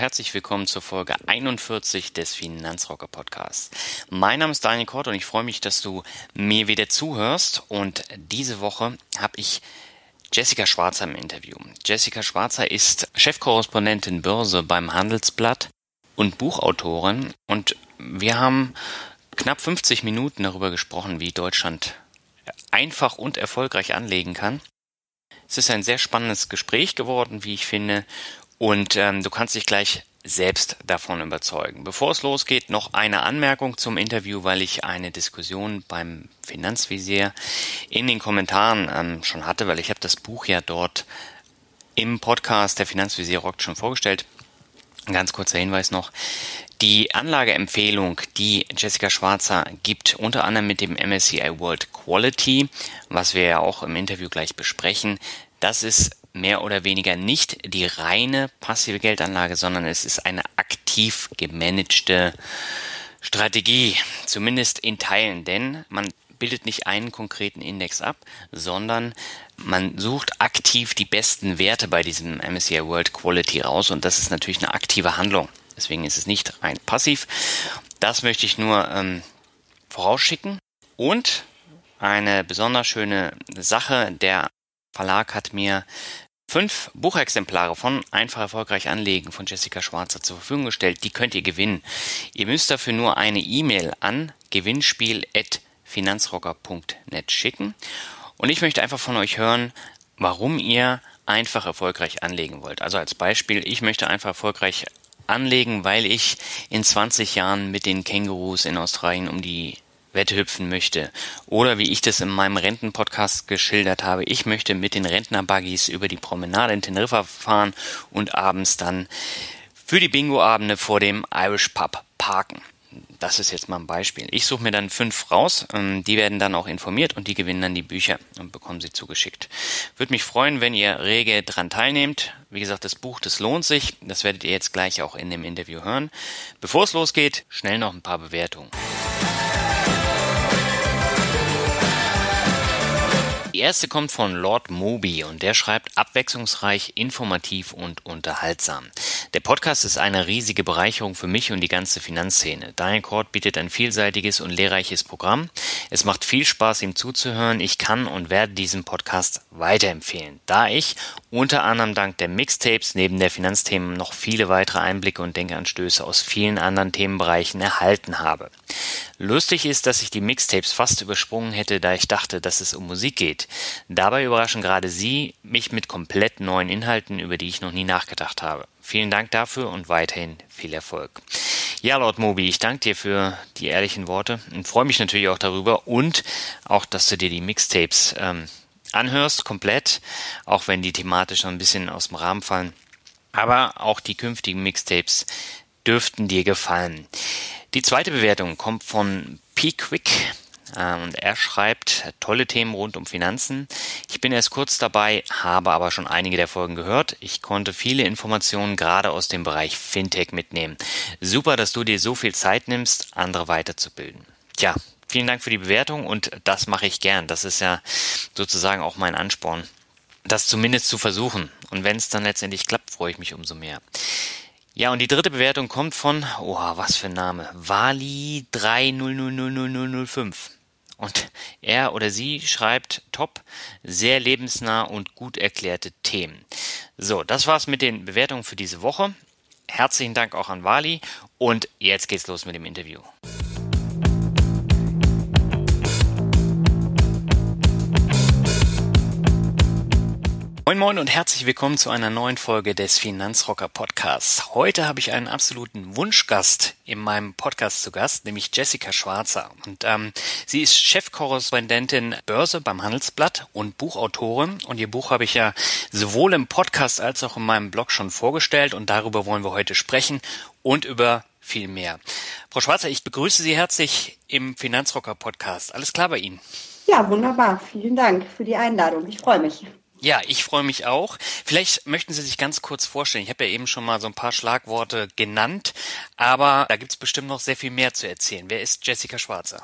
Herzlich willkommen zur Folge 41 des Finanzrocker Podcasts. Mein Name ist Daniel Kort und ich freue mich, dass du mir wieder zuhörst. Und diese Woche habe ich Jessica Schwarzer im Interview. Jessica Schwarzer ist Chefkorrespondentin Börse beim Handelsblatt und Buchautorin. Und wir haben knapp 50 Minuten darüber gesprochen, wie Deutschland einfach und erfolgreich anlegen kann. Es ist ein sehr spannendes Gespräch geworden, wie ich finde. Und ähm, du kannst dich gleich selbst davon überzeugen. Bevor es losgeht, noch eine Anmerkung zum Interview, weil ich eine Diskussion beim Finanzvisier in den Kommentaren ähm, schon hatte, weil ich habe das Buch ja dort im Podcast der Finanzvisier rockt schon vorgestellt. Ein ganz kurzer Hinweis noch. Die Anlageempfehlung, die Jessica Schwarzer gibt, unter anderem mit dem MSCI World Quality, was wir ja auch im Interview gleich besprechen, das ist mehr oder weniger nicht die reine passive Geldanlage, sondern es ist eine aktiv gemanagte Strategie, zumindest in Teilen, denn man bildet nicht einen konkreten Index ab, sondern man sucht aktiv die besten Werte bei diesem MSCI World Quality raus und das ist natürlich eine aktive Handlung. Deswegen ist es nicht rein passiv. Das möchte ich nur ähm, vorausschicken. Und eine besonders schöne Sache, der Verlag hat mir fünf Buchexemplare von Einfach erfolgreich anlegen von Jessica Schwarzer zur Verfügung gestellt. Die könnt ihr gewinnen. Ihr müsst dafür nur eine E-Mail an gewinnspiel.finanzrocker.net schicken. Und ich möchte einfach von euch hören, warum ihr einfach erfolgreich anlegen wollt. Also als Beispiel, ich möchte einfach erfolgreich anlegen, weil ich in 20 Jahren mit den Kängurus in Australien um die Wette hüpfen möchte. Oder wie ich das in meinem Rentenpodcast geschildert habe, ich möchte mit den Rentnerbuggies über die Promenade in Teneriffa fahren und abends dann für die Bingo-Abende vor dem Irish Pub parken. Das ist jetzt mal ein Beispiel. Ich suche mir dann fünf raus, ähm, die werden dann auch informiert und die gewinnen dann die Bücher und bekommen sie zugeschickt. Würde mich freuen, wenn ihr rege dran teilnehmt. Wie gesagt, das Buch, das lohnt sich. Das werdet ihr jetzt gleich auch in dem Interview hören. Bevor es losgeht, schnell noch ein paar Bewertungen. Die erste kommt von Lord Moby und der schreibt abwechslungsreich, informativ und unterhaltsam. Der Podcast ist eine riesige Bereicherung für mich und die ganze Finanzszene. Daniel Kort bietet ein vielseitiges und lehrreiches Programm. Es macht viel Spaß, ihm zuzuhören. Ich kann und werde diesen Podcast weiterempfehlen, da ich unter anderem dank der Mixtapes neben der Finanzthemen noch viele weitere Einblicke und Denkanstöße aus vielen anderen Themenbereichen erhalten habe. Lustig ist, dass ich die Mixtapes fast übersprungen hätte, da ich dachte, dass es um Musik geht. Dabei überraschen gerade Sie mich mit komplett neuen Inhalten, über die ich noch nie nachgedacht habe. Vielen Dank dafür und weiterhin viel Erfolg. Ja, Lord Moby, ich danke dir für die ehrlichen Worte und freue mich natürlich auch darüber und auch, dass du dir die Mixtapes ähm, anhörst, komplett, auch wenn die thematisch noch ein bisschen aus dem Rahmen fallen. Aber auch die künftigen Mixtapes dürften dir gefallen. Die zweite Bewertung kommt von P. Quick. Äh, und er schreibt tolle Themen rund um Finanzen. Ich bin erst kurz dabei, habe aber schon einige der Folgen gehört. Ich konnte viele Informationen gerade aus dem Bereich Fintech mitnehmen. Super, dass du dir so viel Zeit nimmst, andere weiterzubilden. Tja, vielen Dank für die Bewertung und das mache ich gern. Das ist ja sozusagen auch mein Ansporn, das zumindest zu versuchen. Und wenn es dann letztendlich klappt, freue ich mich umso mehr. Ja, und die dritte Bewertung kommt von, oh, was für ein Name, Wali 30000005. Und er oder sie schreibt top, sehr lebensnah und gut erklärte Themen. So, das war's mit den Bewertungen für diese Woche. Herzlichen Dank auch an Wali und jetzt geht's los mit dem Interview. Moin Moin und herzlich willkommen zu einer neuen Folge des Finanzrocker Podcasts. Heute habe ich einen absoluten Wunschgast in meinem Podcast zu Gast, nämlich Jessica Schwarzer. Und ähm, sie ist Chefkorrespondentin Börse beim Handelsblatt und Buchautorin. Und ihr Buch habe ich ja sowohl im Podcast als auch in meinem Blog schon vorgestellt und darüber wollen wir heute sprechen und über viel mehr. Frau Schwarzer, ich begrüße Sie herzlich im Finanzrocker Podcast. Alles klar bei Ihnen? Ja, wunderbar. Vielen Dank für die Einladung. Ich freue mich. Ja, ich freue mich auch. Vielleicht möchten Sie sich ganz kurz vorstellen. Ich habe ja eben schon mal so ein paar Schlagworte genannt, aber da gibt es bestimmt noch sehr viel mehr zu erzählen. Wer ist Jessica Schwarzer?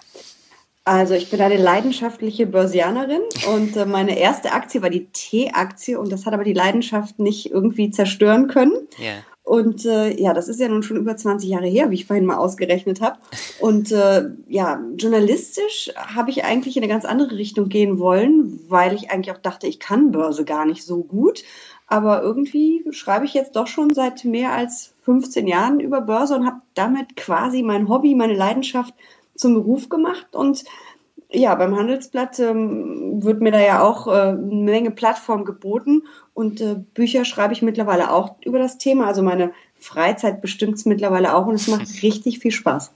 Also ich bin eine leidenschaftliche Börsianerin und äh, meine erste Aktie war die T-Aktie und das hat aber die Leidenschaft nicht irgendwie zerstören können. Yeah. Und äh, ja, das ist ja nun schon über 20 Jahre her, wie ich vorhin mal ausgerechnet habe. Und äh, ja, journalistisch habe ich eigentlich in eine ganz andere Richtung gehen wollen, weil ich eigentlich auch dachte, ich kann Börse gar nicht so gut. Aber irgendwie schreibe ich jetzt doch schon seit mehr als 15 Jahren über Börse und habe damit quasi mein Hobby, meine Leidenschaft zum Beruf gemacht. Und ja, beim Handelsblatt ähm, wird mir da ja auch äh, eine Menge Plattform geboten und äh, Bücher schreibe ich mittlerweile auch über das Thema. Also meine Freizeit bestimmt es mittlerweile auch und es macht richtig viel Spaß.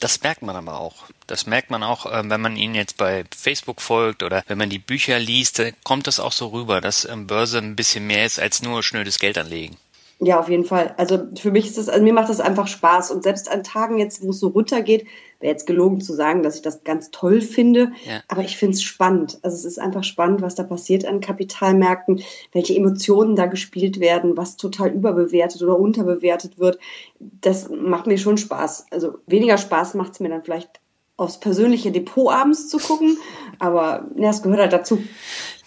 Das merkt man aber auch. Das merkt man auch, äh, wenn man ihnen jetzt bei Facebook folgt oder wenn man die Bücher liest, kommt das auch so rüber, dass ähm, Börse ein bisschen mehr ist als nur schnödes Geld anlegen. Ja, auf jeden Fall. Also für mich ist das, also mir macht das einfach Spaß. Und selbst an Tagen jetzt, wo es so runtergeht, wäre jetzt gelogen zu sagen, dass ich das ganz toll finde. Ja. Aber ich finde es spannend. Also es ist einfach spannend, was da passiert an Kapitalmärkten, welche Emotionen da gespielt werden, was total überbewertet oder unterbewertet wird. Das macht mir schon Spaß. Also weniger Spaß macht es mir dann vielleicht aufs persönliche Depot abends zu gucken. Aber ja, das gehört halt dazu.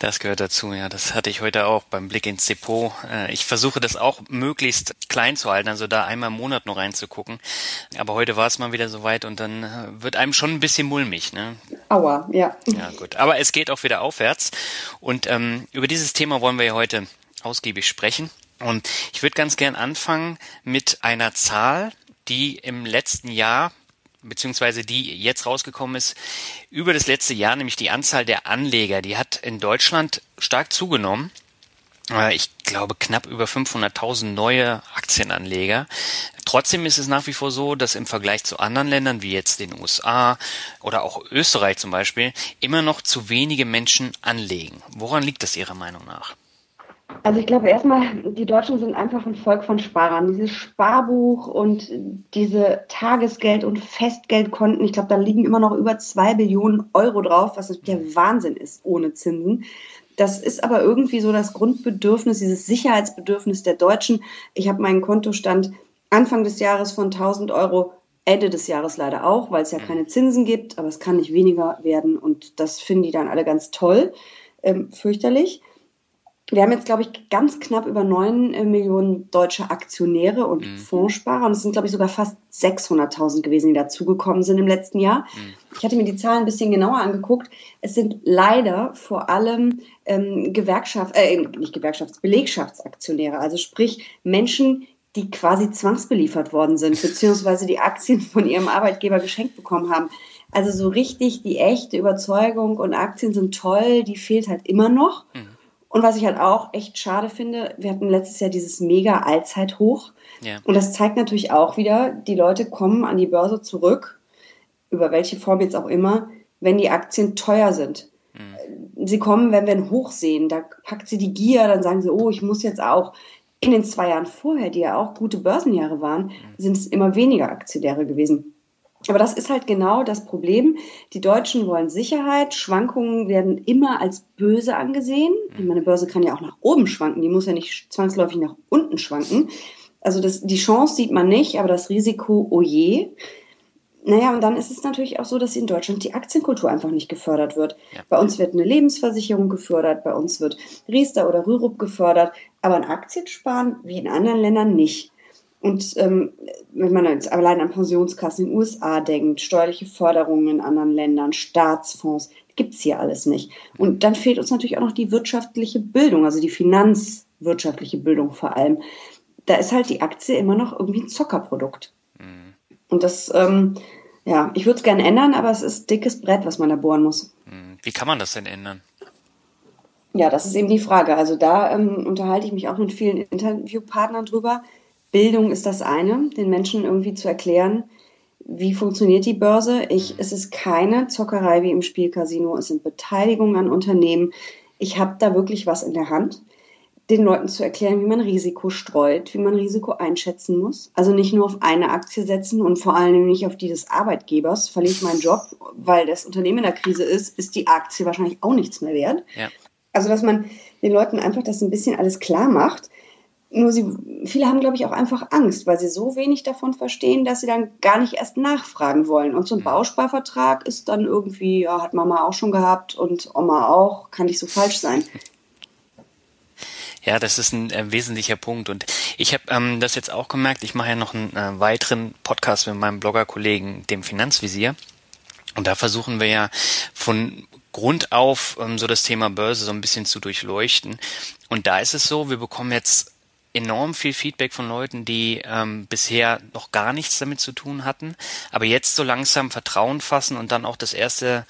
Das gehört dazu, ja. Das hatte ich heute auch beim Blick ins Depot. Äh, ich versuche das auch möglichst klein zu halten, also da einmal im Monat nur reinzugucken. Aber heute war es mal wieder soweit und dann äh, wird einem schon ein bisschen mulmig, ne? Aua, ja. Ja, gut. Aber es geht auch wieder aufwärts. Und ähm, über dieses Thema wollen wir ja heute ausgiebig sprechen. Und ich würde ganz gern anfangen mit einer Zahl, die im letzten Jahr beziehungsweise die jetzt rausgekommen ist, über das letzte Jahr, nämlich die Anzahl der Anleger, die hat in Deutschland stark zugenommen. Äh, ich glaube knapp über 500.000 neue Aktienanleger. Trotzdem ist es nach wie vor so, dass im Vergleich zu anderen Ländern wie jetzt den USA oder auch Österreich zum Beispiel immer noch zu wenige Menschen anlegen. Woran liegt das Ihrer Meinung nach? Also ich glaube erstmal, die Deutschen sind einfach ein Volk von Sparern. Dieses Sparbuch und diese Tagesgeld- und Festgeldkonten, ich glaube, da liegen immer noch über zwei Billionen Euro drauf, was der Wahnsinn ist ohne Zinsen. Das ist aber irgendwie so das Grundbedürfnis, dieses Sicherheitsbedürfnis der Deutschen. Ich habe meinen Kontostand Anfang des Jahres von 1000 Euro, Ende des Jahres leider auch, weil es ja keine Zinsen gibt, aber es kann nicht weniger werden und das finden die dann alle ganz toll, ähm, fürchterlich wir haben jetzt, glaube ich, ganz knapp über neun äh, Millionen deutsche Aktionäre und mhm. Fondssparer. Und es sind, glaube ich, sogar fast 600.000 gewesen, die dazugekommen sind im letzten Jahr. Mhm. Ich hatte mir die Zahlen ein bisschen genauer angeguckt. Es sind leider vor allem ähm, Gewerkschaft, äh, nicht Gewerkschafts-, Belegschaftsaktionäre. Also sprich Menschen, die quasi zwangsbeliefert worden sind, beziehungsweise die Aktien von ihrem Arbeitgeber geschenkt bekommen haben. Also so richtig die echte Überzeugung und Aktien sind toll, die fehlt halt immer noch. Mhm. Und was ich halt auch echt schade finde, wir hatten letztes Jahr dieses mega Allzeithoch. Ja. Und das zeigt natürlich auch wieder, die Leute kommen an die Börse zurück, über welche Form jetzt auch immer, wenn die Aktien teuer sind. Mhm. Sie kommen, wenn wir ein Hoch sehen, da packt sie die Gier, dann sagen sie, oh, ich muss jetzt auch. In den zwei Jahren vorher, die ja auch gute Börsenjahre waren, mhm. sind es immer weniger Aktionäre gewesen. Aber das ist halt genau das Problem. Die Deutschen wollen Sicherheit. Schwankungen werden immer als böse angesehen. Meine Börse kann ja auch nach oben schwanken. Die muss ja nicht zwangsläufig nach unten schwanken. Also das, die Chance sieht man nicht, aber das Risiko, oh je. Naja, und dann ist es natürlich auch so, dass in Deutschland die Aktienkultur einfach nicht gefördert wird. Ja. Bei uns wird eine Lebensversicherung gefördert, bei uns wird Riester oder Rürup gefördert, aber ein Aktiensparen wie in anderen Ländern nicht. Und ähm, wenn man jetzt allein an Pensionskassen in den USA denkt, steuerliche Förderungen in anderen Ländern, Staatsfonds, gibt es hier alles nicht. Und dann fehlt uns natürlich auch noch die wirtschaftliche Bildung, also die finanzwirtschaftliche Bildung vor allem. Da ist halt die Aktie immer noch irgendwie ein Zockerprodukt. Mhm. Und das, ähm, ja, ich würde es gerne ändern, aber es ist dickes Brett, was man da bohren muss. Mhm. Wie kann man das denn ändern? Ja, das ist eben die Frage. Also da ähm, unterhalte ich mich auch mit vielen Interviewpartnern drüber. Bildung ist das eine, den Menschen irgendwie zu erklären, wie funktioniert die Börse. Ich, es ist keine Zockerei wie im Spielcasino, es sind Beteiligungen an Unternehmen. Ich habe da wirklich was in der Hand, den Leuten zu erklären, wie man Risiko streut, wie man Risiko einschätzen muss. Also nicht nur auf eine Aktie setzen und vor allem nicht auf die des Arbeitgebers. Verliere ich meinen Job, weil das Unternehmen in der Krise ist, ist die Aktie wahrscheinlich auch nichts mehr wert. Ja. Also dass man den Leuten einfach das ein bisschen alles klar macht nur sie, viele haben, glaube ich, auch einfach Angst, weil sie so wenig davon verstehen, dass sie dann gar nicht erst nachfragen wollen. Und so ein mhm. Bausparvertrag ist dann irgendwie, ja, hat Mama auch schon gehabt und Oma auch, kann nicht so falsch sein. Ja, das ist ein äh, wesentlicher Punkt. Und ich habe ähm, das jetzt auch gemerkt. Ich mache ja noch einen äh, weiteren Podcast mit meinem Bloggerkollegen, dem Finanzvisier. Und da versuchen wir ja von Grund auf ähm, so das Thema Börse so ein bisschen zu durchleuchten. Und da ist es so, wir bekommen jetzt enorm viel Feedback von Leuten, die ähm, bisher noch gar nichts damit zu tun hatten, aber jetzt so langsam Vertrauen fassen und dann auch das erste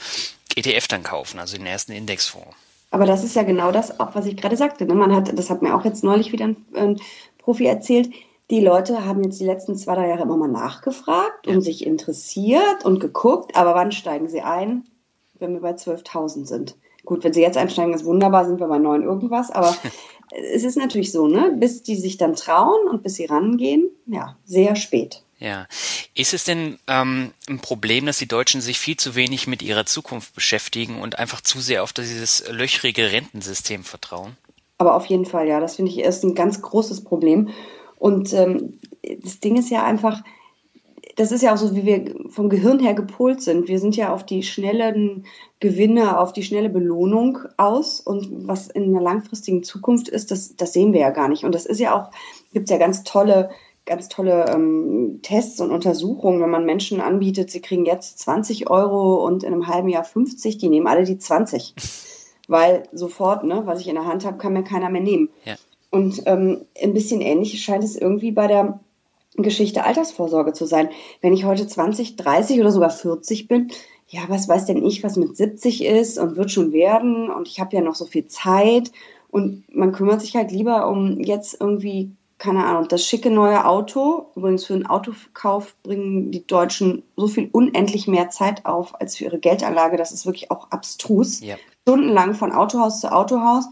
ETF dann kaufen, also den ersten Indexfonds. Aber das ist ja genau das, auch was ich gerade sagte. Ne? Man hat, das hat mir auch jetzt neulich wieder ein, ein Profi erzählt. Die Leute haben jetzt die letzten zwei, drei Jahre immer mal nachgefragt und sich interessiert und geguckt, aber wann steigen sie ein? Wenn wir bei 12.000 sind. Gut, wenn sie jetzt einsteigen, ist wunderbar, sind wir bei neun irgendwas, aber es ist natürlich so, ne, bis die sich dann trauen und bis sie rangehen, ja, sehr spät. Ja. Ist es denn ähm, ein Problem, dass die Deutschen sich viel zu wenig mit ihrer Zukunft beschäftigen und einfach zu sehr auf dieses löchrige Rentensystem vertrauen? Aber auf jeden Fall, ja. Das finde ich ist ein ganz großes Problem. Und ähm, das Ding ist ja einfach, das ist ja auch so, wie wir vom Gehirn her gepolt sind. Wir sind ja auf die schnellen Gewinne, auf die schnelle Belohnung aus. Und was in einer langfristigen Zukunft ist, das, das sehen wir ja gar nicht. Und das ist ja auch, gibt es ja ganz tolle, ganz tolle ähm, Tests und Untersuchungen, wenn man Menschen anbietet, sie kriegen jetzt 20 Euro und in einem halben Jahr 50, die nehmen alle die 20. Weil sofort, ne, was ich in der Hand habe, kann mir keiner mehr nehmen. Ja. Und ähm, ein bisschen ähnlich scheint es irgendwie bei der Geschichte Altersvorsorge zu sein. Wenn ich heute 20, 30 oder sogar 40 bin, ja, was weiß denn ich, was mit 70 ist und wird schon werden und ich habe ja noch so viel Zeit und man kümmert sich halt lieber um jetzt irgendwie, keine Ahnung, das schicke neue Auto. Übrigens für einen Autokauf bringen die Deutschen so viel unendlich mehr Zeit auf als für ihre Geldanlage. Das ist wirklich auch abstrus. Ja. Stundenlang von Autohaus zu Autohaus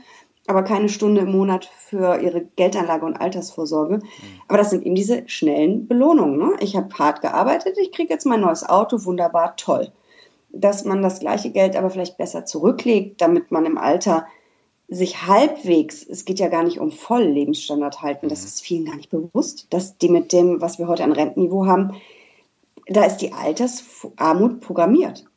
aber keine Stunde im Monat für ihre Geldanlage und Altersvorsorge. Mhm. Aber das sind eben diese schnellen Belohnungen. Ne? Ich habe hart gearbeitet, ich kriege jetzt mein neues Auto, wunderbar, toll. Dass man das gleiche Geld aber vielleicht besser zurücklegt, damit man im Alter sich halbwegs, es geht ja gar nicht um voll Lebensstandard halten, das mhm. ist vielen gar nicht bewusst, dass die mit dem, was wir heute an Rentenniveau haben, da ist die Altersarmut programmiert.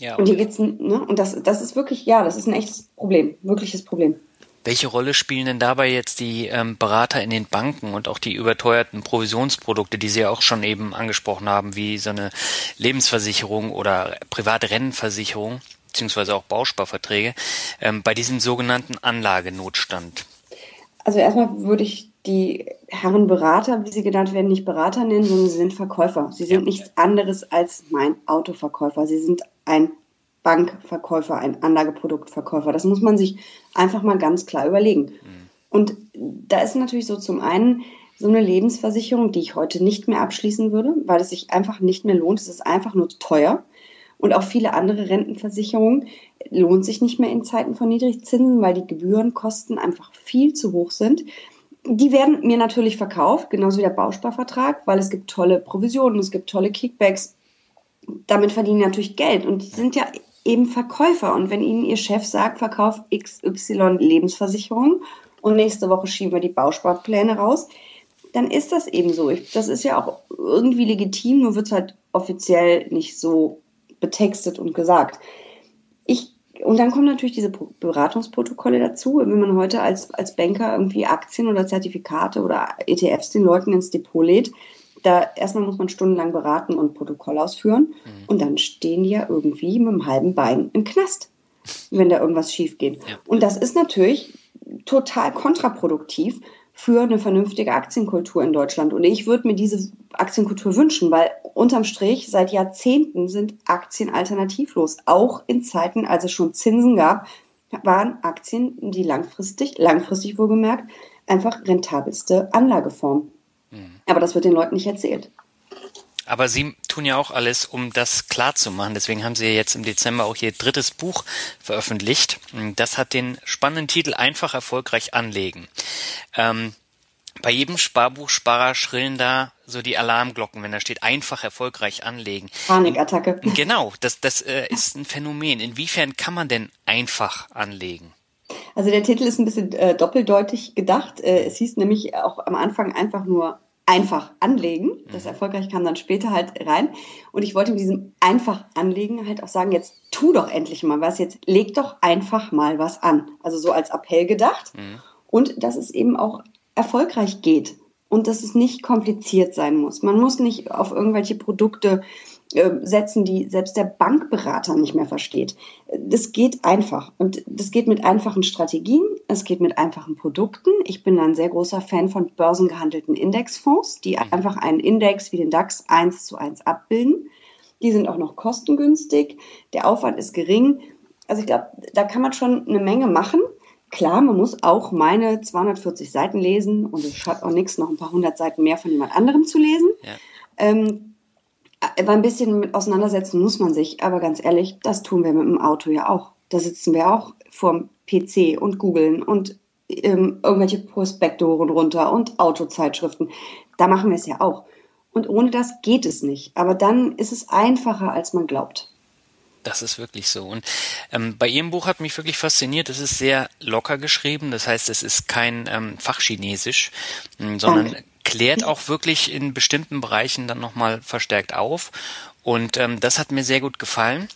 Ja, und hier geht's, ne? Und das, das ist wirklich, ja, das ist ein echtes Problem, wirkliches Problem. Welche Rolle spielen denn dabei jetzt die ähm, Berater in den Banken und auch die überteuerten Provisionsprodukte, die Sie ja auch schon eben angesprochen haben, wie so eine Lebensversicherung oder private Rennenversicherung, beziehungsweise auch Bausparverträge, ähm, bei diesem sogenannten Anlagenotstand? Also erstmal würde ich die Herren Berater, wie sie genannt werden, nicht Berater nennen, sondern sie sind Verkäufer. Sie sind ja. nichts anderes als mein Autoverkäufer. Sie sind ein Bankverkäufer, ein Anlageproduktverkäufer. Das muss man sich einfach mal ganz klar überlegen. Mhm. Und da ist natürlich so zum einen so eine Lebensversicherung, die ich heute nicht mehr abschließen würde, weil es sich einfach nicht mehr lohnt. Es ist einfach nur teuer. Und auch viele andere Rentenversicherungen lohnt sich nicht mehr in Zeiten von Niedrigzinsen, weil die Gebührenkosten einfach viel zu hoch sind. Die werden mir natürlich verkauft, genauso wie der Bausparvertrag, weil es gibt tolle Provisionen, es gibt tolle Kickbacks, damit verdienen die natürlich Geld und die sind ja eben Verkäufer. Und wenn ihnen ihr Chef sagt, verkauf XY Lebensversicherung und nächste Woche schieben wir die Bausparpläne raus, dann ist das eben so. das ist ja auch irgendwie legitim, nur wird es halt offiziell nicht so betextet und gesagt. Ich und dann kommen natürlich diese Beratungsprotokolle dazu. Wenn man heute als, als Banker irgendwie Aktien oder Zertifikate oder ETFs den Leuten ins Depot lädt, da erstmal muss man stundenlang beraten und Protokoll ausführen. Mhm. Und dann stehen die ja irgendwie mit einem halben Bein im Knast, wenn da irgendwas schief geht. Ja. Und das ist natürlich total kontraproduktiv für eine vernünftige Aktienkultur in Deutschland. Und ich würde mir diese Aktienkultur wünschen, weil unterm Strich seit Jahrzehnten sind Aktien alternativlos. Auch in Zeiten, als es schon Zinsen gab, waren Aktien die langfristig, langfristig wohlgemerkt, einfach rentabelste Anlageform. Mhm. Aber das wird den Leuten nicht erzählt. Aber Sie tun ja auch alles, um das klar zu machen. Deswegen haben Sie ja jetzt im Dezember auch Ihr drittes Buch veröffentlicht. Das hat den spannenden Titel Einfach erfolgreich anlegen. Ähm, bei jedem Sparbuchsparer schrillen da so die Alarmglocken, wenn da steht einfach erfolgreich anlegen. Panikattacke. Genau, das, das äh, ist ein Phänomen. Inwiefern kann man denn einfach anlegen? Also der Titel ist ein bisschen äh, doppeldeutig gedacht. Äh, es hieß nämlich auch am Anfang einfach nur einfach anlegen. Das mhm. erfolgreich kam dann später halt rein. Und ich wollte mit diesem einfach anlegen halt auch sagen, jetzt tu doch endlich mal was, jetzt leg doch einfach mal was an. Also so als Appell gedacht. Mhm. Und dass es eben auch erfolgreich geht und dass es nicht kompliziert sein muss. Man muss nicht auf irgendwelche Produkte setzen, die selbst der Bankberater nicht mehr versteht. Das geht einfach und das geht mit einfachen Strategien, es geht mit einfachen Produkten. Ich bin ein sehr großer Fan von börsengehandelten Indexfonds, die mhm. einfach einen Index wie den DAX eins zu eins abbilden. Die sind auch noch kostengünstig, der Aufwand ist gering. Also ich glaube, da kann man schon eine Menge machen. Klar, man muss auch meine 240 Seiten lesen und es schadet auch nichts, noch ein paar hundert Seiten mehr von jemand anderem zu lesen. Ja. Ähm, aber ein bisschen mit auseinandersetzen muss man sich. Aber ganz ehrlich, das tun wir mit dem Auto ja auch. Da sitzen wir auch vorm PC und googeln und ähm, irgendwelche Prospektoren runter und Autozeitschriften. Da machen wir es ja auch. Und ohne das geht es nicht. Aber dann ist es einfacher, als man glaubt. Das ist wirklich so. Und ähm, bei Ihrem Buch hat mich wirklich fasziniert. Es ist sehr locker geschrieben. Das heißt, es ist kein ähm, Fachchinesisch, sondern Danke klärt auch wirklich in bestimmten Bereichen dann nochmal verstärkt auf. Und ähm, das hat mir sehr gut gefallen.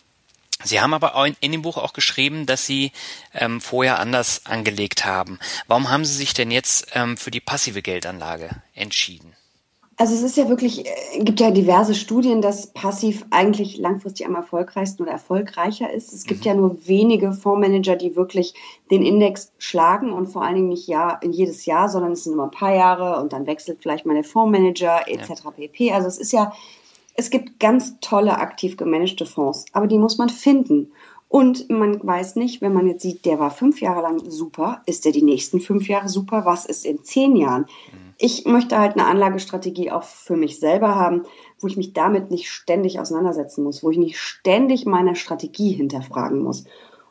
Sie haben aber in, in dem Buch auch geschrieben, dass Sie ähm, vorher anders angelegt haben. Warum haben Sie sich denn jetzt ähm, für die passive Geldanlage entschieden? Also es ist ja wirklich, äh, gibt ja diverse Studien, dass passiv eigentlich langfristig am erfolgreichsten oder erfolgreicher ist. Es gibt mhm. ja nur wenige Fondsmanager, die wirklich den Index schlagen und vor allen Dingen nicht Jahr, in jedes Jahr, sondern es sind immer ein paar Jahre und dann wechselt vielleicht mal der Fondsmanager etc. Ja. pp. Also es ist ja, es gibt ganz tolle aktiv gemanagte Fonds, aber die muss man finden. Und man weiß nicht, wenn man jetzt sieht, der war fünf Jahre lang super, ist der die nächsten fünf Jahre super? Was ist in zehn Jahren? Mhm ich möchte halt eine Anlagestrategie auch für mich selber haben, wo ich mich damit nicht ständig auseinandersetzen muss, wo ich nicht ständig meine Strategie hinterfragen muss.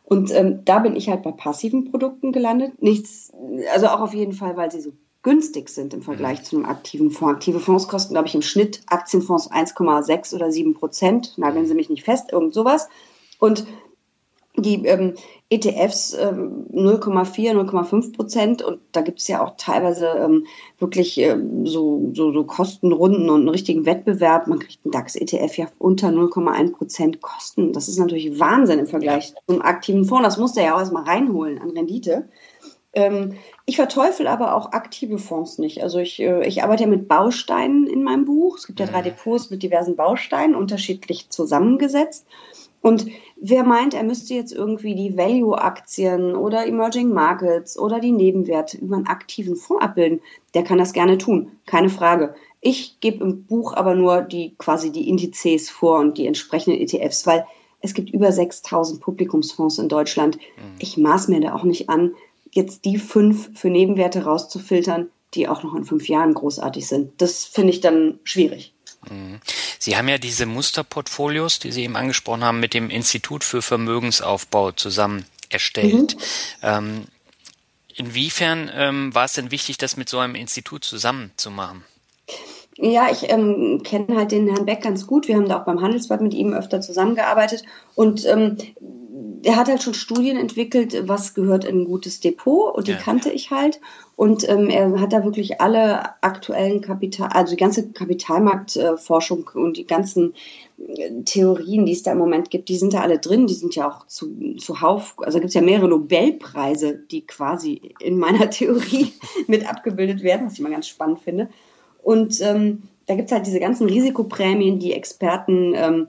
Und ähm, da bin ich halt bei passiven Produkten gelandet. Nichts, also auch auf jeden Fall, weil sie so günstig sind im Vergleich mhm. zu einem aktiven Fonds. Aktive Fonds kosten, glaube ich, im Schnitt Aktienfonds 1,6 oder 7 Prozent. Nageln Sie mich nicht fest, irgend sowas. Und die ähm, ETFs ähm, 0,4, 0,5 Prozent und da gibt es ja auch teilweise ähm, wirklich ähm, so, so, so Kostenrunden und einen richtigen Wettbewerb. Man kriegt einen DAX-ETF ja unter 0,1 Prozent Kosten. Das ist natürlich Wahnsinn im Vergleich zum aktiven Fonds. Das muss der ja auch erstmal reinholen an Rendite. Ähm, ich verteufel aber auch aktive Fonds nicht. Also ich, äh, ich arbeite ja mit Bausteinen in meinem Buch. Es gibt ja drei mhm. Depots mit diversen Bausteinen, unterschiedlich zusammengesetzt. Und wer meint, er müsste jetzt irgendwie die Value-Aktien oder Emerging Markets oder die Nebenwerte über einen aktiven Fonds abbilden, der kann das gerne tun, keine Frage. Ich gebe im Buch aber nur die quasi die Indizes vor und die entsprechenden ETFs, weil es gibt über 6000 Publikumsfonds in Deutschland. Mhm. Ich maß mir da auch nicht an, jetzt die fünf für Nebenwerte rauszufiltern, die auch noch in fünf Jahren großartig sind. Das finde ich dann schwierig. Sie haben ja diese Musterportfolios, die Sie eben angesprochen haben, mit dem Institut für Vermögensaufbau zusammen erstellt. Mhm. Ähm, inwiefern ähm, war es denn wichtig, das mit so einem Institut zusammen zu machen? Ja, ich ähm, kenne halt den Herrn Beck ganz gut. Wir haben da auch beim Handelsblatt mit ihm öfter zusammengearbeitet. Und ähm, er hat halt schon Studien entwickelt, was gehört in ein gutes Depot und die ja. kannte ich halt. Und ähm, er hat da wirklich alle aktuellen Kapital, also die ganze Kapitalmarktforschung äh, und die ganzen äh, Theorien, die es da im Moment gibt, die sind da alle drin. Die sind ja auch zu, zuhauf, also gibt es ja mehrere Nobelpreise, die quasi in meiner Theorie mit abgebildet werden, was ich mal ganz spannend finde. Und ähm, da gibt es halt diese ganzen Risikoprämien, die Experten ähm,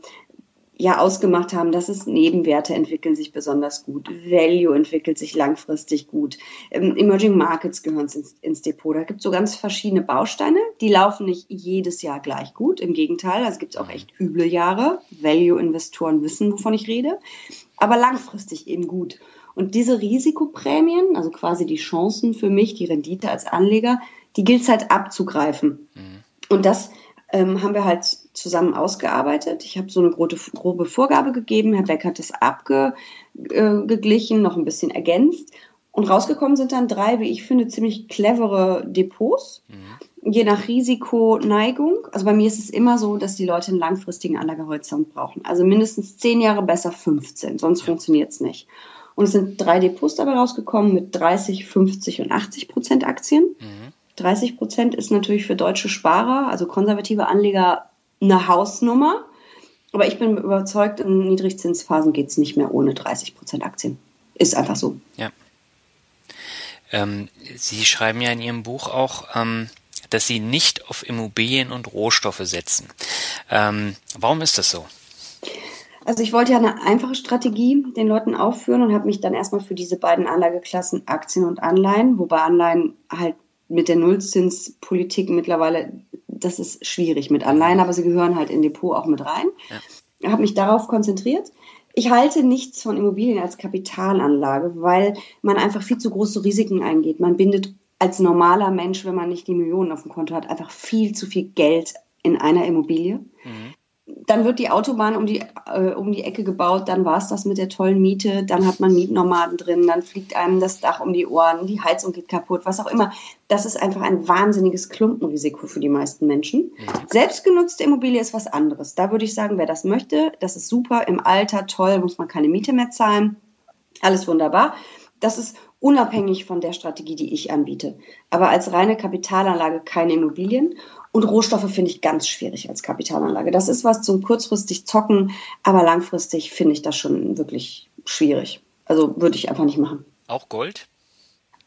ja ausgemacht haben, dass es Nebenwerte entwickeln sich besonders gut, Value entwickelt sich langfristig gut, ähm, Emerging Markets gehören ins, ins Depot. Da gibt es so ganz verschiedene Bausteine, die laufen nicht jedes Jahr gleich gut, im Gegenteil, es gibt auch echt üble Jahre. Value-Investoren wissen, wovon ich rede, aber langfristig eben gut. Und diese Risikoprämien, also quasi die Chancen für mich, die Rendite als Anleger, die gilt es halt abzugreifen. Mhm. Und das ähm, haben wir halt zusammen ausgearbeitet. Ich habe so eine grobe, grobe Vorgabe gegeben. Herr Beck hat das abgeglichen, äh, noch ein bisschen ergänzt. Und rausgekommen sind dann drei, wie ich finde, ziemlich clevere Depots. Mhm. Je nach Risikoneigung. Also bei mir ist es immer so, dass die Leute einen langfristigen Anlagehorizont brauchen. Also mindestens zehn Jahre, besser 15, sonst ja. funktioniert es nicht. Und es sind drei Depots dabei rausgekommen mit 30, 50 und 80 Prozent Aktien. Mhm. 30 Prozent ist natürlich für deutsche Sparer, also konservative Anleger, eine Hausnummer. Aber ich bin überzeugt, in Niedrigzinsphasen geht es nicht mehr ohne 30 Prozent Aktien. Ist einfach so. Ja. Ähm, Sie schreiben ja in Ihrem Buch auch, ähm, dass Sie nicht auf Immobilien und Rohstoffe setzen. Ähm, warum ist das so? Also ich wollte ja eine einfache Strategie den Leuten aufführen und habe mich dann erstmal für diese beiden Anlageklassen Aktien und Anleihen, wobei Anleihen halt mit der Nullzinspolitik mittlerweile, das ist schwierig mit Anleihen, aber sie gehören halt in Depot auch mit rein. Ja. Ich habe mich darauf konzentriert. Ich halte nichts von Immobilien als Kapitalanlage, weil man einfach viel zu große Risiken eingeht. Man bindet als normaler Mensch, wenn man nicht die Millionen auf dem Konto hat, einfach viel zu viel Geld in einer Immobilie. Mhm dann wird die Autobahn um die, äh, um die Ecke gebaut, dann war es das mit der tollen Miete, dann hat man Mietnomaden drin, dann fliegt einem das Dach um die Ohren, die Heizung geht kaputt, was auch immer. Das ist einfach ein wahnsinniges Klumpenrisiko für die meisten Menschen. Mhm. Selbstgenutzte Immobilie ist was anderes. Da würde ich sagen, wer das möchte, das ist super, im Alter toll, muss man keine Miete mehr zahlen, alles wunderbar. Das ist unabhängig von der Strategie, die ich anbiete. Aber als reine Kapitalanlage keine Immobilien. Und Rohstoffe finde ich ganz schwierig als Kapitalanlage. Das ist was zum kurzfristig zocken, aber langfristig finde ich das schon wirklich schwierig. Also würde ich einfach nicht machen. Auch Gold?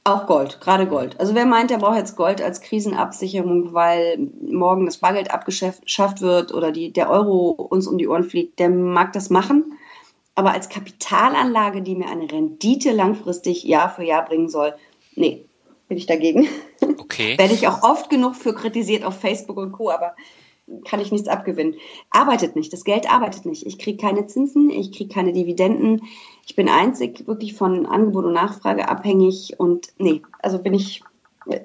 Auch Gold, gerade Gold. Also wer meint, der braucht jetzt Gold als Krisenabsicherung, weil morgen das Bargeld abgeschafft wird oder die, der Euro uns um die Ohren fliegt, der mag das machen. Aber als Kapitalanlage, die mir eine Rendite langfristig Jahr für Jahr bringen soll, nee, bin ich dagegen. Okay. Werde ich auch oft genug für kritisiert auf Facebook und Co., aber kann ich nichts abgewinnen. Arbeitet nicht, das Geld arbeitet nicht. Ich kriege keine Zinsen, ich kriege keine Dividenden. Ich bin einzig wirklich von Angebot und Nachfrage abhängig und nee, also bin ich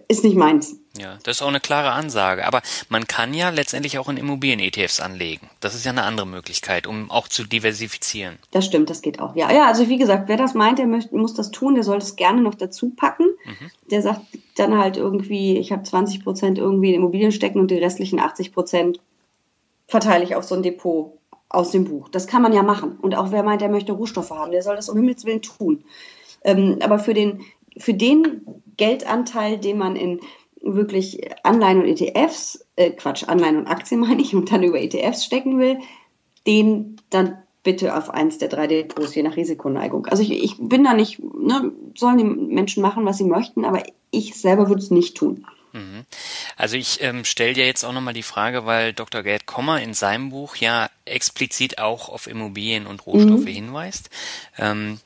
ist nicht meins. Ja, das ist auch eine klare Ansage. Aber man kann ja letztendlich auch in Immobilien-ETFs anlegen. Das ist ja eine andere Möglichkeit, um auch zu diversifizieren. Das stimmt, das geht auch. Ja, ja, also wie gesagt, wer das meint, der möchte, muss das tun, der soll das gerne noch dazu packen. Mhm. Der sagt dann halt irgendwie, ich habe 20 Prozent irgendwie in Immobilien stecken und die restlichen 80 Prozent verteile ich auf so ein Depot aus dem Buch. Das kann man ja machen. Und auch wer meint, der möchte Rohstoffe haben, der soll das um Himmels Willen tun. Ähm, aber für den für den Geldanteil, den man in wirklich Anleihen und ETFs, äh, Quatsch, Anleihen und Aktien meine ich, und dann über ETFs stecken will, den dann bitte auf eins der drei Depots, je nach Risikoneigung. Also ich, ich bin da nicht, ne, sollen die Menschen machen, was sie möchten, aber ich selber würde es nicht tun. Mhm. Also ich ähm, stelle dir jetzt auch nochmal die Frage, weil Dr. Gerd Kommer in seinem Buch ja explizit auch auf Immobilien und Rohstoffe mhm. hinweist. Ähm,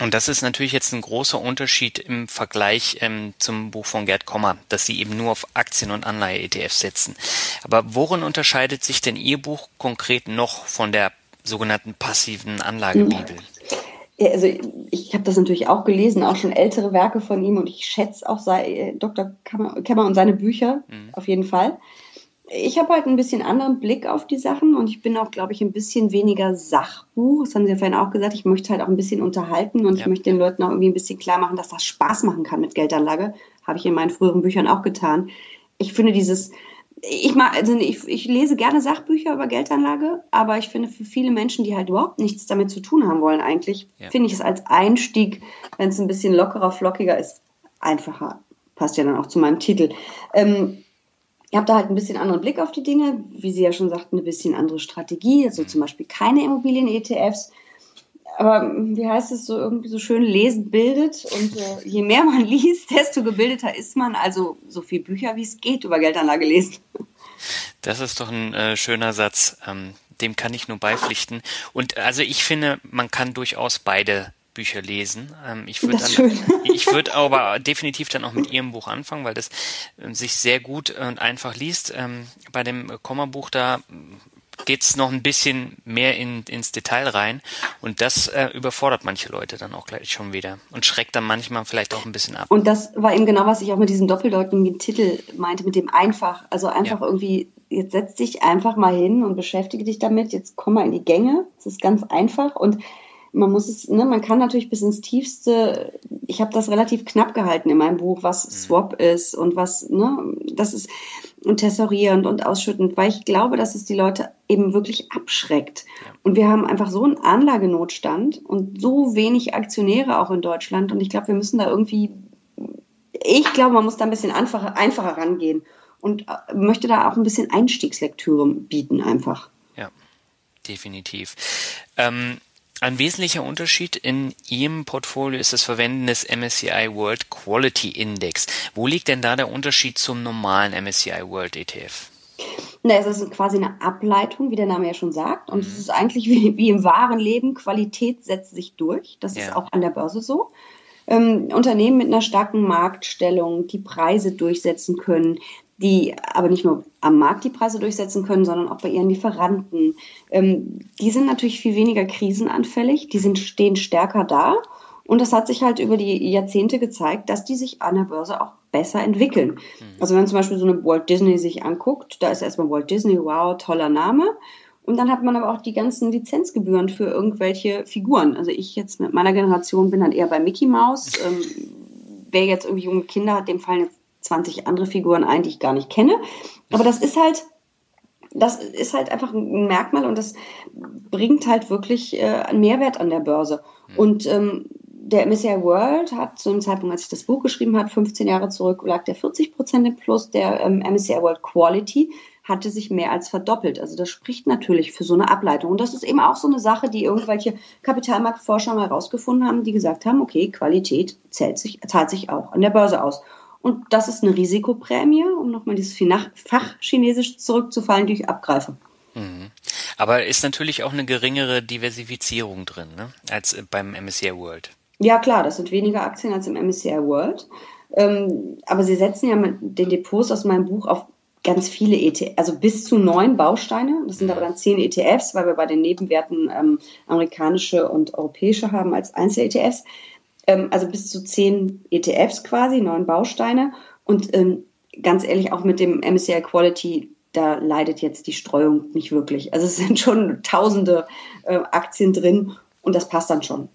und das ist natürlich jetzt ein großer Unterschied im Vergleich ähm, zum Buch von Gerd Kommer, dass sie eben nur auf Aktien- und Anleihe-ETFs setzen. Aber worin unterscheidet sich denn Ihr Buch konkret noch von der sogenannten passiven Anlagebibel? Ja, also ich habe das natürlich auch gelesen, auch schon ältere Werke von ihm und ich schätze auch sei, äh, Dr. Kemmer und seine Bücher mhm. auf jeden Fall ich habe halt ein bisschen anderen Blick auf die Sachen und ich bin auch, glaube ich, ein bisschen weniger Sachbuch. Das haben Sie ja vorhin auch gesagt. Ich möchte halt auch ein bisschen unterhalten und ja. ich möchte den Leuten auch irgendwie ein bisschen klar machen, dass das Spaß machen kann mit Geldanlage. Habe ich in meinen früheren Büchern auch getan. Ich finde dieses ich mag, also ich, ich lese gerne Sachbücher über Geldanlage, aber ich finde für viele Menschen, die halt überhaupt nichts damit zu tun haben wollen, eigentlich, ja. finde ich es als Einstieg, wenn es ein bisschen lockerer, flockiger ist, einfacher. Passt ja dann auch zu meinem Titel. Ähm, ich habe da halt ein bisschen anderen Blick auf die Dinge, wie Sie ja schon sagten, ein bisschen andere Strategie, also zum Beispiel keine Immobilien-ETFs. Aber wie heißt es so irgendwie so schön, lesen bildet und äh, je mehr man liest, desto gebildeter ist man. Also so viel Bücher wie es geht über Geldanlage lesen. Das ist doch ein äh, schöner Satz. Ähm, dem kann ich nur beipflichten. Und also ich finde, man kann durchaus beide Bücher lesen. Ähm, ich würde ich würde aber definitiv dann auch mit Ihrem Buch anfangen, weil das äh, sich sehr gut und einfach liest. Ähm, bei dem Komma-Buch da geht es noch ein bisschen mehr in, ins Detail rein und das äh, überfordert manche Leute dann auch gleich schon wieder und schreckt dann manchmal vielleicht auch ein bisschen ab. Und das war eben genau, was ich auch mit diesem doppeldeutigen Titel meinte, mit dem einfach. Also einfach ja. irgendwie, jetzt setz dich einfach mal hin und beschäftige dich damit, jetzt komm mal in die Gänge. Es ist ganz einfach und man muss es, ne, man kann natürlich bis ins Tiefste, ich habe das relativ knapp gehalten in meinem Buch, was mhm. Swap ist und was, ne, das ist und tessorierend und ausschüttend, weil ich glaube, dass es die Leute eben wirklich abschreckt. Und wir haben einfach so einen Anlagenotstand und so wenig Aktionäre auch in Deutschland und ich glaube, wir müssen da irgendwie, ich glaube, man muss da ein bisschen einfacher, einfacher rangehen und äh, möchte da auch ein bisschen Einstiegslektüre bieten einfach. Ja, definitiv. Ähm ein wesentlicher Unterschied in Ihrem Portfolio ist das Verwenden des MSCI World Quality Index. Wo liegt denn da der Unterschied zum normalen MSCI World ETF? Na, es ist quasi eine Ableitung, wie der Name ja schon sagt. Und mhm. es ist eigentlich wie, wie, im wahren Leben, Qualität setzt sich durch. Das ja. ist auch an der Börse so. Ähm, Unternehmen mit einer starken Marktstellung, die Preise durchsetzen können, die aber nicht nur am Markt die Preise durchsetzen können, sondern auch bei ihren Lieferanten. Ähm, die sind natürlich viel weniger krisenanfällig, die sind, stehen stärker da. Und das hat sich halt über die Jahrzehnte gezeigt, dass die sich an der Börse auch besser entwickeln. Mhm. Also wenn man zum Beispiel so eine Walt Disney sich anguckt, da ist erstmal Walt Disney, wow, toller Name. Und dann hat man aber auch die ganzen Lizenzgebühren für irgendwelche Figuren. Also ich jetzt mit meiner Generation bin dann eher bei Mickey Mouse. Ähm, wer jetzt irgendwie junge Kinder hat, dem fallen jetzt 20 andere Figuren ein, die ich gar nicht kenne. Aber das ist halt, das ist halt einfach ein Merkmal und das bringt halt wirklich äh, einen Mehrwert an der Börse. Mhm. Und ähm, der MSCI World hat zu dem Zeitpunkt, als ich das Buch geschrieben habe, 15 Jahre zurück, lag der 40 Prozent im Plus. Der ähm, MSCI World Quality hatte sich mehr als verdoppelt. Also das spricht natürlich für so eine Ableitung. Und das ist eben auch so eine Sache, die irgendwelche Kapitalmarktforscher mal herausgefunden haben, die gesagt haben, okay, Qualität zählt sich, zahlt sich auch an der Börse aus. Und das ist eine Risikoprämie, um nochmal dieses Fachchinesisch zurückzufallen, die ich abgreife. Mhm. Aber ist natürlich auch eine geringere Diversifizierung drin, ne? als beim MSCI World. Ja, klar, das sind weniger Aktien als im MSCI World. Ähm, aber sie setzen ja mit den Depots aus meinem Buch auf ganz viele ETFs, also bis zu neun Bausteine. Das sind aber dann zehn ETFs, weil wir bei den Nebenwerten ähm, amerikanische und europäische haben als Einzel-ETFs ähm, also bis zu zehn ETFs quasi, neun Bausteine. Und ähm, ganz ehrlich, auch mit dem MSCI Quality, da leidet jetzt die Streuung nicht wirklich. Also es sind schon tausende äh, Aktien drin und das passt dann schon.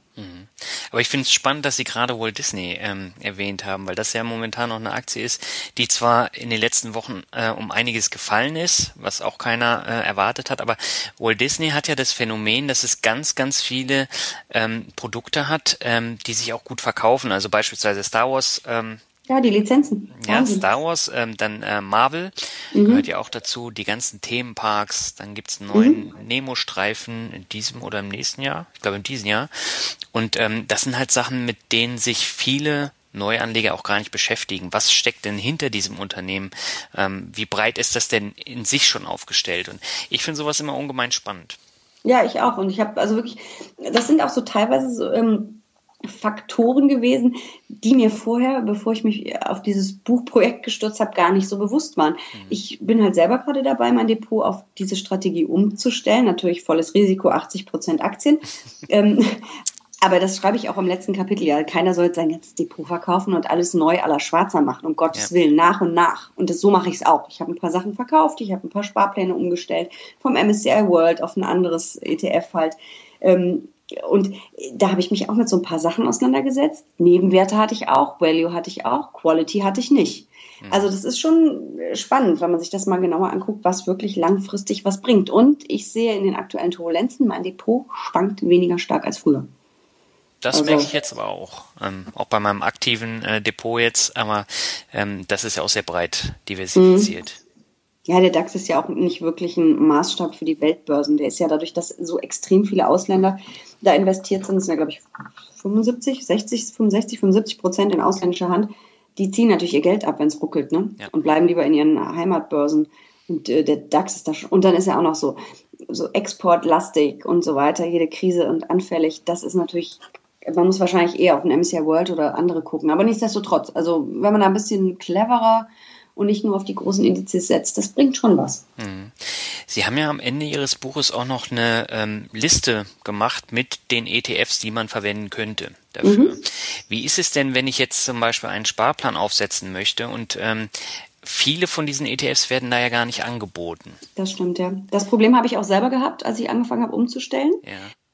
Aber ich finde es spannend, dass Sie gerade Walt Disney ähm, erwähnt haben, weil das ja momentan noch eine Aktie ist, die zwar in den letzten Wochen äh, um einiges gefallen ist, was auch keiner äh, erwartet hat, aber Walt Disney hat ja das Phänomen, dass es ganz, ganz viele ähm, Produkte hat, ähm, die sich auch gut verkaufen. Also beispielsweise Star Wars ähm, ja, die Lizenzen. Ja, Star Wars, ähm, dann äh, Marvel mhm. gehört ja auch dazu, die ganzen Themenparks, dann gibt's einen neuen mhm. Nemo-Streifen in diesem oder im nächsten Jahr, ich glaube in diesem Jahr. Und ähm, das sind halt Sachen, mit denen sich viele Neuanleger auch gar nicht beschäftigen. Was steckt denn hinter diesem Unternehmen? Ähm, wie breit ist das denn in sich schon aufgestellt? Und ich finde sowas immer ungemein spannend. Ja, ich auch. Und ich habe also wirklich, das sind auch so teilweise so, ähm, Faktoren gewesen, die mir vorher, bevor ich mich auf dieses Buchprojekt gestürzt habe, gar nicht so bewusst waren. Mhm. Ich bin halt selber gerade dabei, mein Depot auf diese Strategie umzustellen. Natürlich volles Risiko, 80 Prozent Aktien. ähm, aber das schreibe ich auch im letzten Kapitel. Ja, keiner soll sein ganzes Depot verkaufen und alles neu aller Schwarzer machen, um Gottes ja. Willen, nach und nach. Und das, so mache ich es auch. Ich habe ein paar Sachen verkauft, ich habe ein paar Sparpläne umgestellt, vom MSCI World auf ein anderes ETF halt. Ähm, und da habe ich mich auch mit so ein paar Sachen auseinandergesetzt. Nebenwerte hatte ich auch, Value hatte ich auch, Quality hatte ich nicht. Mhm. Also das ist schon spannend, wenn man sich das mal genauer anguckt, was wirklich langfristig was bringt. Und ich sehe in den aktuellen Turbulenzen, mein Depot schwankt weniger stark als früher. Das also, merke ich jetzt aber auch. Ähm, auch bei meinem aktiven äh, Depot jetzt, aber ähm, das ist ja auch sehr breit diversifiziert. Mhm. Ja, der DAX ist ja auch nicht wirklich ein Maßstab für die Weltbörsen. Der ist ja dadurch, dass so extrem viele Ausländer da investiert sind, das sind ja, glaube ich, 75, 60, 65, 75 Prozent in ausländischer Hand. Die ziehen natürlich ihr Geld ab, wenn es ruckelt, ne? Ja. Und bleiben lieber in ihren Heimatbörsen. Und äh, der DAX ist da schon. Und dann ist er auch noch so, so exportlastig und so weiter, jede Krise und anfällig. Das ist natürlich man muss wahrscheinlich eher auf den MSCI World oder andere gucken. Aber nichtsdestotrotz, also wenn man da ein bisschen cleverer und nicht nur auf die großen Indizes setzt, das bringt schon was. Mhm. Sie haben ja am Ende Ihres Buches auch noch eine ähm, Liste gemacht mit den ETFs, die man verwenden könnte dafür. Mhm. Wie ist es denn, wenn ich jetzt zum Beispiel einen Sparplan aufsetzen möchte und ähm, viele von diesen ETFs werden da ja gar nicht angeboten. Das stimmt, ja. Das Problem habe ich auch selber gehabt, als ich angefangen habe umzustellen. Ja.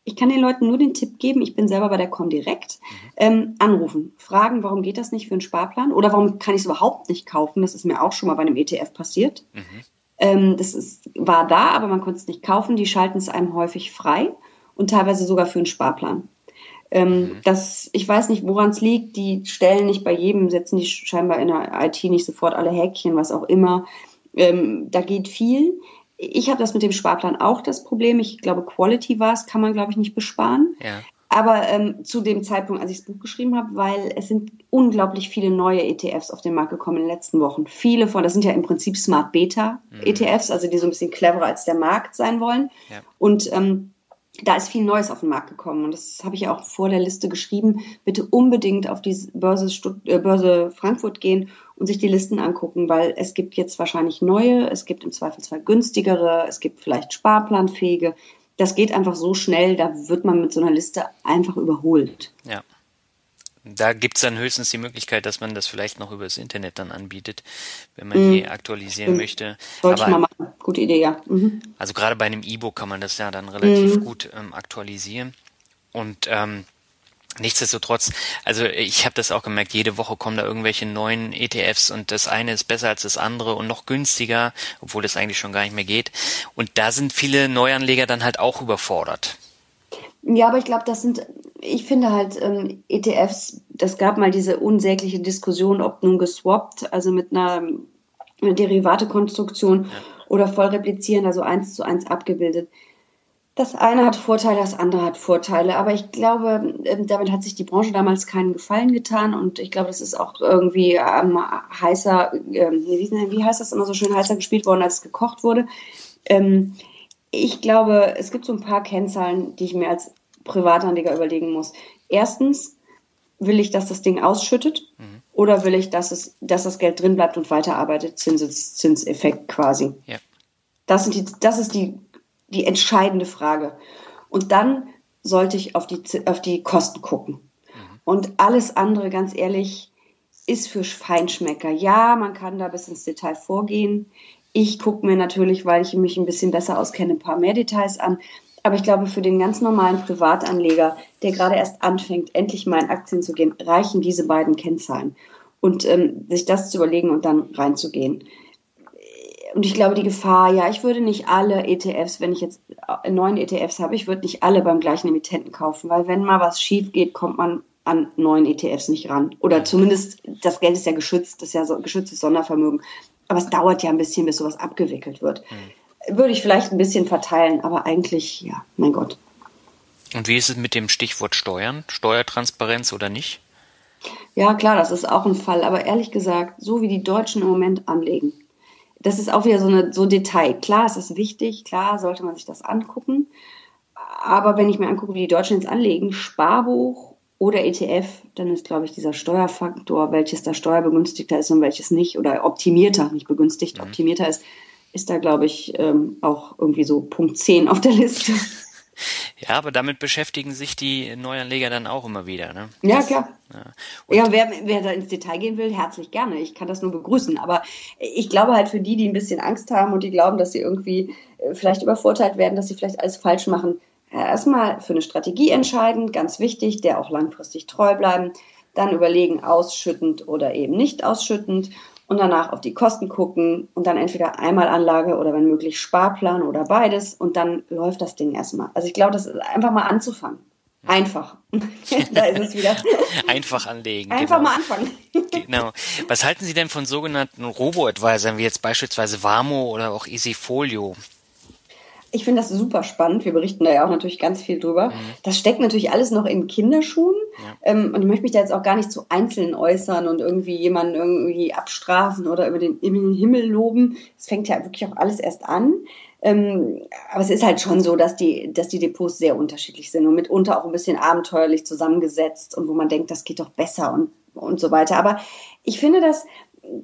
Ich kann den Leuten nur den Tipp geben, ich bin selber bei der Comdirect, ähm, anrufen, fragen, warum geht das nicht für einen Sparplan oder warum kann ich es überhaupt nicht kaufen. Das ist mir auch schon mal bei einem ETF passiert. Mhm. Ähm, das ist, war da, aber man konnte es nicht kaufen. Die schalten es einem häufig frei und teilweise sogar für einen Sparplan. Ähm, mhm. das, ich weiß nicht, woran es liegt. Die stellen nicht bei jedem, setzen die scheinbar in der IT nicht sofort alle Häkchen, was auch immer. Ähm, da geht viel. Ich habe das mit dem Sparplan auch das Problem. Ich glaube, Quality war es, kann man, glaube ich, nicht besparen. Ja. Aber ähm, zu dem Zeitpunkt, als ich das Buch geschrieben habe, weil es sind unglaublich viele neue ETFs auf den Markt gekommen in den letzten Wochen. Viele von, das sind ja im Prinzip Smart Beta mhm. ETFs, also die so ein bisschen cleverer als der Markt sein wollen. Ja. Und ähm, da ist viel Neues auf den Markt gekommen und das habe ich ja auch vor der Liste geschrieben. Bitte unbedingt auf die Börse, Stutt äh, Börse Frankfurt gehen und sich die Listen angucken, weil es gibt jetzt wahrscheinlich neue, es gibt im Zweifelsfall günstigere, es gibt vielleicht sparplanfähige. Das geht einfach so schnell, da wird man mit so einer Liste einfach überholt. Ja. Da gibt es dann höchstens die Möglichkeit, dass man das vielleicht noch übers Internet dann anbietet, wenn man mhm. die aktualisieren mhm. möchte. Sollte Aber, ich mal machen. Gute Idee, ja. Mhm. Also gerade bei einem E-Book kann man das ja dann relativ mhm. gut ähm, aktualisieren. Und ähm, Nichtsdestotrotz, also ich habe das auch gemerkt, jede Woche kommen da irgendwelche neuen ETFs und das eine ist besser als das andere und noch günstiger, obwohl das eigentlich schon gar nicht mehr geht. Und da sind viele Neuanleger dann halt auch überfordert. Ja, aber ich glaube, das sind, ich finde halt ähm, ETFs, das gab mal diese unsägliche Diskussion, ob nun geswappt, also mit einer, einer Derivatekonstruktion ja. oder voll replizieren, also eins zu eins abgebildet. Das eine hat Vorteile, das andere hat Vorteile. Aber ich glaube, ähm, damit hat sich die Branche damals keinen Gefallen getan. Und ich glaube, das ist auch irgendwie ähm, heißer, äh, wie, wie heißt das immer so schön, heißer gespielt worden, als es gekocht wurde. Ähm, ich glaube, es gibt so ein paar Kennzahlen, die ich mir als Privatanleger überlegen muss. Erstens, will ich, dass das Ding ausschüttet? Mhm. Oder will ich, dass, es, dass das Geld drin bleibt und weiterarbeitet? Zins, Zinseffekt quasi. Ja. Das, sind die, das ist die, die entscheidende Frage. Und dann sollte ich auf die, auf die Kosten gucken. Mhm. Und alles andere, ganz ehrlich, ist für Feinschmecker. Ja, man kann da bis ins Detail vorgehen. Ich gucke mir natürlich, weil ich mich ein bisschen besser auskenne, ein paar mehr Details an. Aber ich glaube, für den ganz normalen Privatanleger, der gerade erst anfängt, endlich mal in Aktien zu gehen, reichen diese beiden Kennzahlen. Und ähm, sich das zu überlegen und dann reinzugehen. Und ich glaube, die Gefahr, ja, ich würde nicht alle ETFs, wenn ich jetzt neun ETFs habe, ich würde nicht alle beim gleichen Emittenten kaufen, weil wenn mal was schief geht, kommt man an neuen ETFs nicht ran. Oder zumindest, das Geld ist ja geschützt, das ist ja so geschütztes Sondervermögen. Aber es dauert ja ein bisschen, bis sowas abgewickelt wird. Mhm. Würde ich vielleicht ein bisschen verteilen, aber eigentlich, ja, mein Gott. Und wie ist es mit dem Stichwort Steuern? Steuertransparenz oder nicht? Ja, klar, das ist auch ein Fall. Aber ehrlich gesagt, so wie die Deutschen im Moment anlegen, das ist auch wieder so, eine, so Detail. Klar, es ist wichtig, klar sollte man sich das angucken. Aber wenn ich mir angucke, wie die Deutschen jetzt anlegen, Sparbuch oder ETF, dann ist, glaube ich, dieser Steuerfaktor, welches da steuerbegünstigter ist und welches nicht, oder optimierter, nicht begünstigt, mhm. optimierter ist, ist da, glaube ich, ähm, auch irgendwie so Punkt 10 auf der Liste. Ja, aber damit beschäftigen sich die Neuanleger dann auch immer wieder. Ne? Ja, das, klar. Ja, ja wer, wer da ins Detail gehen will, herzlich gerne. Ich kann das nur begrüßen. Aber ich glaube halt für die, die ein bisschen Angst haben und die glauben, dass sie irgendwie äh, vielleicht übervorteilt werden, dass sie vielleicht alles falsch machen, erstmal für eine Strategie entscheiden, ganz wichtig, der auch langfristig treu bleiben. Dann überlegen, ausschüttend oder eben nicht ausschüttend und danach auf die Kosten gucken und dann entweder einmal Anlage oder wenn möglich Sparplan oder beides und dann läuft das Ding erstmal. Also ich glaube, das ist einfach mal anzufangen. Einfach. da ist es wieder. Einfach anlegen. Einfach genau. mal anfangen. genau. Was halten Sie denn von sogenannten Robo-Advisern wie jetzt beispielsweise Warmo oder auch Easyfolio? Ich finde das super spannend. Wir berichten da ja auch natürlich ganz viel drüber. Mhm. Das steckt natürlich alles noch in Kinderschuhen. Ja. Ähm, und ich möchte mich da jetzt auch gar nicht zu Einzelnen äußern und irgendwie jemanden irgendwie abstrafen oder über den, über den Himmel loben. Es fängt ja wirklich auch alles erst an. Ähm, aber es ist halt schon so, dass die, dass die Depots sehr unterschiedlich sind und mitunter auch ein bisschen abenteuerlich zusammengesetzt und wo man denkt, das geht doch besser und, und so weiter. Aber ich finde das,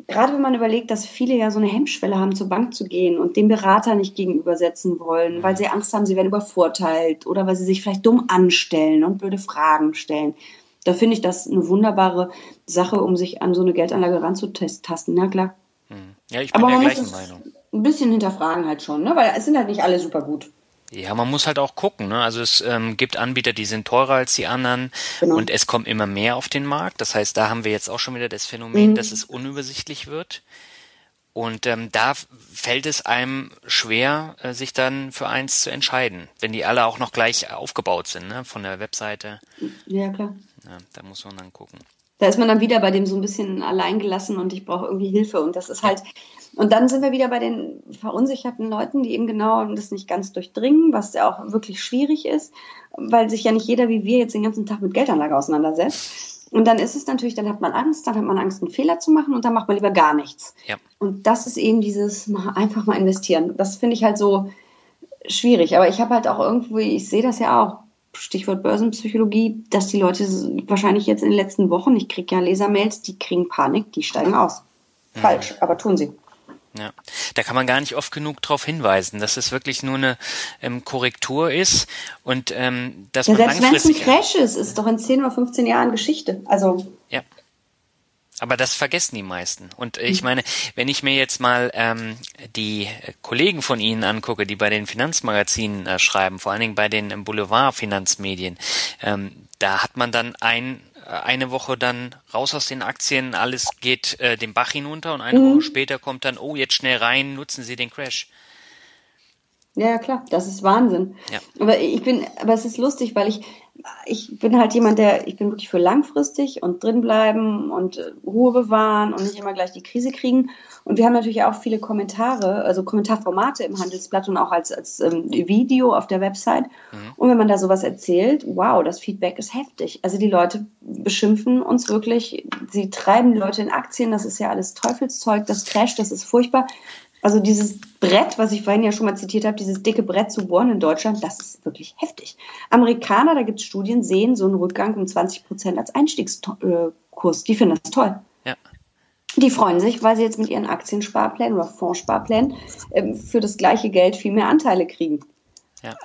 gerade wenn man überlegt, dass viele ja so eine Hemmschwelle haben, zur Bank zu gehen und dem Berater nicht gegenübersetzen wollen, weil sie Angst haben, sie werden übervorteilt oder weil sie sich vielleicht dumm anstellen und blöde Fragen stellen. Da finde ich das eine wunderbare Sache, um sich an so eine Geldanlage ranzutasten. Na klar. Hm. Ja, ich bin Aber der gleichen Meinung. Ein bisschen hinterfragen halt schon, ne? weil es sind halt nicht alle super gut. Ja, man muss halt auch gucken. Ne? Also es ähm, gibt Anbieter, die sind teurer als die anderen genau. und es kommt immer mehr auf den Markt. Das heißt, da haben wir jetzt auch schon wieder das Phänomen, mhm. dass es unübersichtlich wird. Und ähm, da fällt es einem schwer, äh, sich dann für eins zu entscheiden, wenn die alle auch noch gleich aufgebaut sind, ne? von der Webseite. Ja, klar. Ja, da muss man dann gucken. Da ist man dann wieder bei dem so ein bisschen alleingelassen und ich brauche irgendwie Hilfe. Und das ist halt, und dann sind wir wieder bei den verunsicherten Leuten, die eben genau das nicht ganz durchdringen, was ja auch wirklich schwierig ist, weil sich ja nicht jeder wie wir jetzt den ganzen Tag mit Geldanlage auseinandersetzt. Und dann ist es natürlich, dann hat man Angst, dann hat man Angst, einen Fehler zu machen und dann macht man lieber gar nichts. Ja. Und das ist eben dieses mal einfach mal investieren. Das finde ich halt so schwierig. Aber ich habe halt auch irgendwo, ich sehe das ja auch, Stichwort Börsenpsychologie, dass die Leute wahrscheinlich jetzt in den letzten Wochen, ich kriege ja Lesermails, die kriegen Panik, die steigen aus. Mhm. Falsch, aber tun sie. Ja, da kann man gar nicht oft genug darauf hinweisen, dass es wirklich nur eine ähm, Korrektur ist und ähm, dass ja, man selbst wenn es ein Crash ist, ist doch in 10 oder 15 Jahren Geschichte. Also ja. Aber das vergessen die meisten. Und ich mhm. meine, wenn ich mir jetzt mal ähm, die Kollegen von Ihnen angucke, die bei den Finanzmagazinen äh, schreiben, vor allen Dingen bei den Boulevard-Finanzmedien, ähm, da hat man dann ein äh, eine Woche dann raus aus den Aktien, alles geht äh, den Bach hinunter und eine mhm. Woche später kommt dann, oh, jetzt schnell rein, nutzen Sie den Crash. Ja, klar, das ist Wahnsinn. Ja. Aber ich bin, aber es ist lustig, weil ich, ich bin halt jemand, der, ich bin wirklich für langfristig und drinbleiben und äh, Ruhe bewahren und nicht immer gleich die Krise kriegen. Und wir haben natürlich auch viele Kommentare, also Kommentarformate im Handelsblatt und auch als, als ähm, Video auf der Website. Mhm. Und wenn man da sowas erzählt, wow, das Feedback ist heftig. Also die Leute beschimpfen uns wirklich, sie treiben Leute in Aktien, das ist ja alles Teufelszeug, das Crash, das ist furchtbar. Also dieses Brett, was ich vorhin ja schon mal zitiert habe, dieses dicke Brett zu bohren in Deutschland, das ist wirklich heftig. Amerikaner, da gibt es Studien, sehen so einen Rückgang um 20 Prozent als Einstiegskurs. Die finden das toll. Ja. Die freuen sich, weil sie jetzt mit ihren Aktiensparplänen oder Fondssparplänen äh, für das gleiche Geld viel mehr Anteile kriegen. Ja.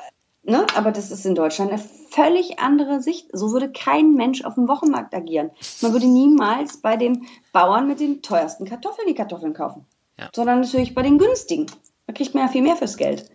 Ne? Aber das ist in Deutschland eine völlig andere Sicht. So würde kein Mensch auf dem Wochenmarkt agieren. Man würde niemals bei dem Bauern mit den teuersten Kartoffeln die Kartoffeln kaufen ja. sondern natürlich bei den günstigen. Da kriegt man ja viel mehr fürs Geld.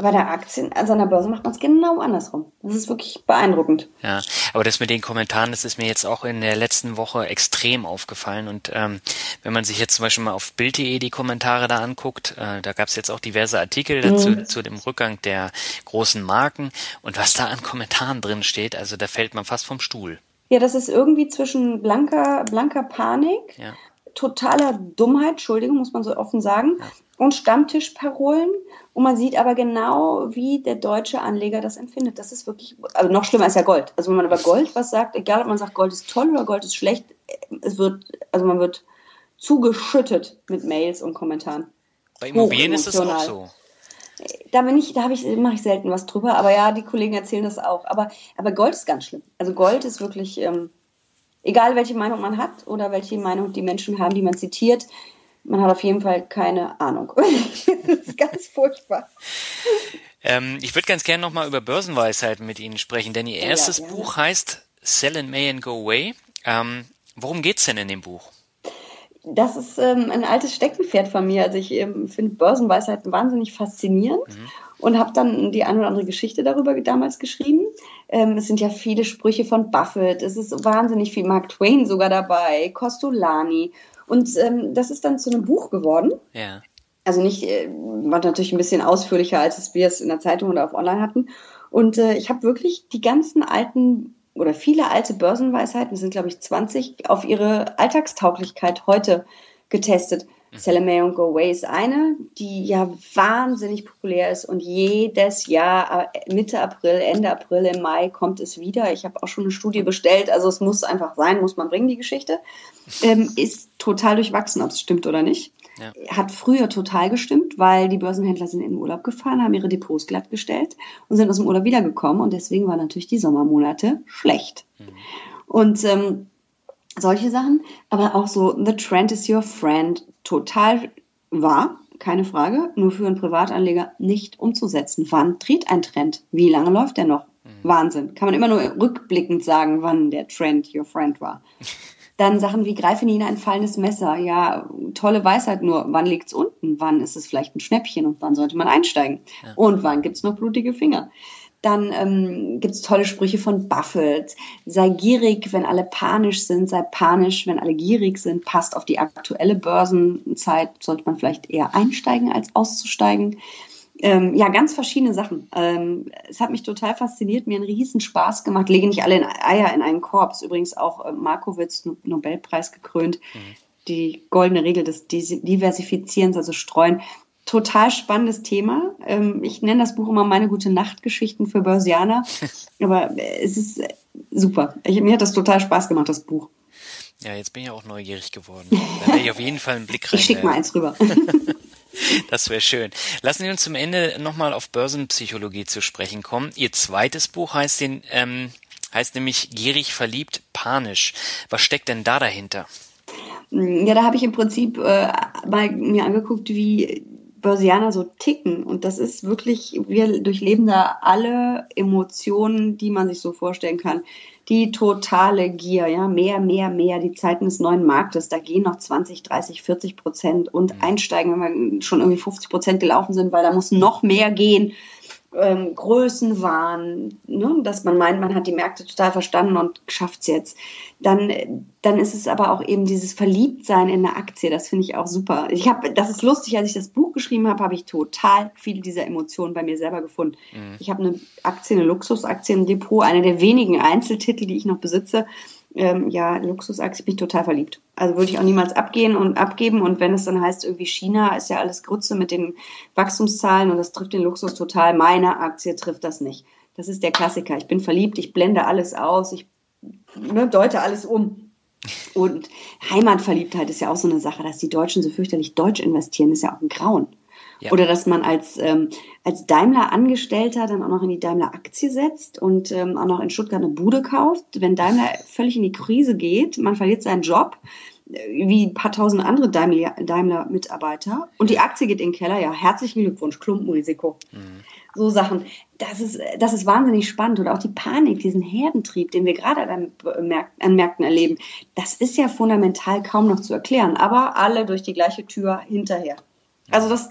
Aber bei der Aktien, also an der Börse macht man es genau andersrum. Das ist wirklich beeindruckend. Ja, aber das mit den Kommentaren, das ist mir jetzt auch in der letzten Woche extrem aufgefallen. Und ähm, wenn man sich jetzt zum Beispiel mal auf Bild.de die Kommentare da anguckt, äh, da gab es jetzt auch diverse Artikel dazu mhm. zu dem Rückgang der großen Marken. Und was da an Kommentaren drin steht, also da fällt man fast vom Stuhl. Ja, das ist irgendwie zwischen blanker, blanker Panik ja totaler Dummheit, Entschuldigung, muss man so offen sagen, und Stammtischparolen. Und man sieht aber genau, wie der deutsche Anleger das empfindet. Das ist wirklich, also noch schlimmer ist ja Gold. Also wenn man über Gold was sagt, egal ob man sagt, Gold ist toll oder Gold ist schlecht, es wird, also man wird zugeschüttet mit Mails und Kommentaren. Bei Immobilien ist es auch so. Da bin ich, da habe ich, mache ich selten was drüber, aber ja, die Kollegen erzählen das auch. Aber, aber Gold ist ganz schlimm. Also Gold ist wirklich, ähm, egal welche Meinung man hat oder welche Meinung die Menschen haben, die man zitiert, man hat auf jeden Fall keine Ahnung. das ist ganz furchtbar. Ähm, ich würde ganz gerne nochmal über Börsenweisheiten mit Ihnen sprechen, denn Ihr erstes ja, Buch heißt Sell in May and Go Away. Ähm, worum geht's denn in dem Buch? Das ist ähm, ein altes Steckenpferd von mir. Also ich ähm, finde Börsenweisheiten wahnsinnig faszinierend. Mhm und habe dann die eine oder andere Geschichte darüber damals geschrieben. Ähm, es sind ja viele Sprüche von Buffett, es ist wahnsinnig viel Mark Twain sogar dabei, Costolani. Und ähm, das ist dann zu einem Buch geworden. Ja. Also nicht, äh, war natürlich ein bisschen ausführlicher, als wir es in der Zeitung oder auf Online hatten. Und äh, ich habe wirklich die ganzen alten oder viele alte Börsenweisheiten, das sind glaube ich 20, auf ihre Alltagstauglichkeit heute getestet. Mhm. Salome und Go Away ist eine, die ja wahnsinnig populär ist und jedes Jahr äh, Mitte April, Ende April, im Mai kommt es wieder. Ich habe auch schon eine Studie bestellt, also es muss einfach sein, muss man bringen, die Geschichte. Ähm, ist total durchwachsen, ob es stimmt oder nicht. Ja. Hat früher total gestimmt, weil die Börsenhändler sind in den Urlaub gefahren, haben ihre Depots glattgestellt und sind aus dem Urlaub wiedergekommen und deswegen waren natürlich die Sommermonate schlecht. Mhm. Und ähm, solche Sachen, aber auch so The Trend is your friend, total wahr, keine Frage, nur für einen Privatanleger nicht umzusetzen. Wann dreht ein Trend? Wie lange läuft der noch? Mhm. Wahnsinn. Kann man immer nur rückblickend sagen, wann der Trend your friend war. Dann Sachen wie greife nie in ein fallendes Messer. Ja, tolle Weisheit nur. Wann liegt's unten? Wann ist es vielleicht ein Schnäppchen und wann sollte man einsteigen? Ja. Und wann gibt's noch blutige Finger? Dann ähm, gibt tolle Sprüche von Buffett. Sei gierig, wenn alle panisch sind. Sei panisch, wenn alle gierig sind. Passt auf die aktuelle Börsenzeit. Sollte man vielleicht eher einsteigen als auszusteigen. Ähm, ja, ganz verschiedene Sachen. Ähm, es hat mich total fasziniert, mir einen riesen Spaß gemacht. Lege nicht alle in Eier in einen Korb. Ist übrigens auch äh, Markowitz Nobelpreis gekrönt. Mhm. Die goldene Regel des Diversifizierens, also Streuen. Total spannendes Thema. Ähm, ich nenne das Buch immer meine gute Nachtgeschichten für Börsianer. Aber äh, es ist äh, super. Ich, mir hat das total Spaß gemacht, das Buch. Ja, jetzt bin ich auch neugierig geworden. Da werde ich auf jeden Fall einen Blick rein. Ich schicke mal eins rüber. Das wäre schön. Lassen Sie uns zum Ende nochmal auf Börsenpsychologie zu sprechen kommen. Ihr zweites Buch heißt, den, ähm, heißt nämlich Gierig, verliebt, panisch. Was steckt denn da dahinter? Ja, da habe ich im Prinzip äh, mal mir angeguckt, wie Börsianer so ticken. Und das ist wirklich, wir durchleben da alle Emotionen, die man sich so vorstellen kann die totale Gier, ja, mehr, mehr, mehr, die Zeiten des neuen Marktes, da gehen noch 20, 30, 40 Prozent und mhm. einsteigen, wenn wir schon irgendwie 50 Prozent gelaufen sind, weil da muss noch mehr gehen ähm, Größenwahn, ne? dass man meint, man hat die Märkte total verstanden und schafft es jetzt. Dann, dann ist es aber auch eben dieses Verliebtsein in eine Aktie, das finde ich auch super. Ich habe, das ist lustig, als ich das Buch geschrieben habe, habe ich total viele dieser Emotionen bei mir selber gefunden. Mhm. Ich habe eine Aktie, eine Luxusaktie im Depot, eine der wenigen Einzeltitel, die ich noch besitze ähm, ja, Luxusaktie bin ich total verliebt. Also würde ich auch niemals abgehen und abgeben. Und wenn es dann heißt, irgendwie China ist ja alles Grütze mit den Wachstumszahlen und das trifft den Luxus total, meine Aktie trifft das nicht. Das ist der Klassiker. Ich bin verliebt, ich blende alles aus, ich ne, deute alles um. Und Heimatverliebtheit ist ja auch so eine Sache, dass die Deutschen so fürchterlich deutsch investieren, ist ja auch ein Grauen. Ja. Oder dass man als, ähm, als Daimler-Angestellter dann auch noch in die Daimler-Aktie setzt und ähm, auch noch in Stuttgart eine Bude kauft. Wenn Daimler völlig in die Krise geht, man verliert seinen Job, äh, wie ein paar tausend andere Daimler-Mitarbeiter und die Aktie geht in den Keller, ja, herzlichen Glückwunsch, Klumpenrisiko. Mhm. So Sachen. Das ist, das ist wahnsinnig spannend. Oder auch die Panik, diesen Herdentrieb, den wir gerade an, an Märkten erleben, das ist ja fundamental kaum noch zu erklären. Aber alle durch die gleiche Tür hinterher. Also das,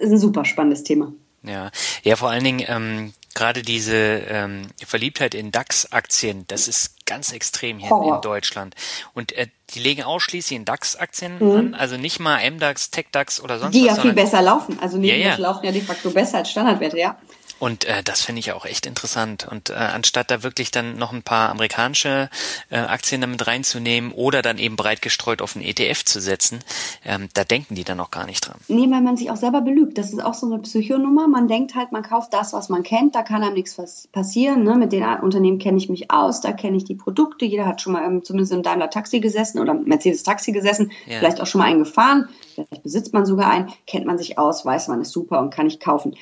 ist ein super spannendes Thema. Ja, ja, vor allen Dingen ähm, gerade diese ähm, Verliebtheit in DAX-Aktien, das ist ganz extrem hier Horror. in Deutschland. Und äh, die legen ausschließlich in DAX-Aktien mhm. an, also nicht mal MDAX, TechDAX oder sonst die was. Die ja viel besser laufen. Also neben ja, ja. laufen ja de facto besser als Standardwerte, ja. Und äh, das finde ich auch echt interessant. Und äh, anstatt da wirklich dann noch ein paar amerikanische äh, Aktien damit reinzunehmen oder dann eben breit gestreut auf einen ETF zu setzen, ähm, da denken die dann noch gar nicht dran. Nee, weil man sich auch selber belügt. Das ist auch so eine Psychonummer. Man denkt halt, man kauft das, was man kennt, da kann einem nichts passieren. Ne? Mit den Unternehmen kenne ich mich aus, da kenne ich die Produkte. Jeder hat schon mal ähm, zumindest in Daimler Taxi gesessen oder Mercedes Taxi gesessen, ja. vielleicht auch schon mal einen gefahren, vielleicht besitzt man sogar einen, kennt man sich aus, weiß man ist super und kann ich kaufen.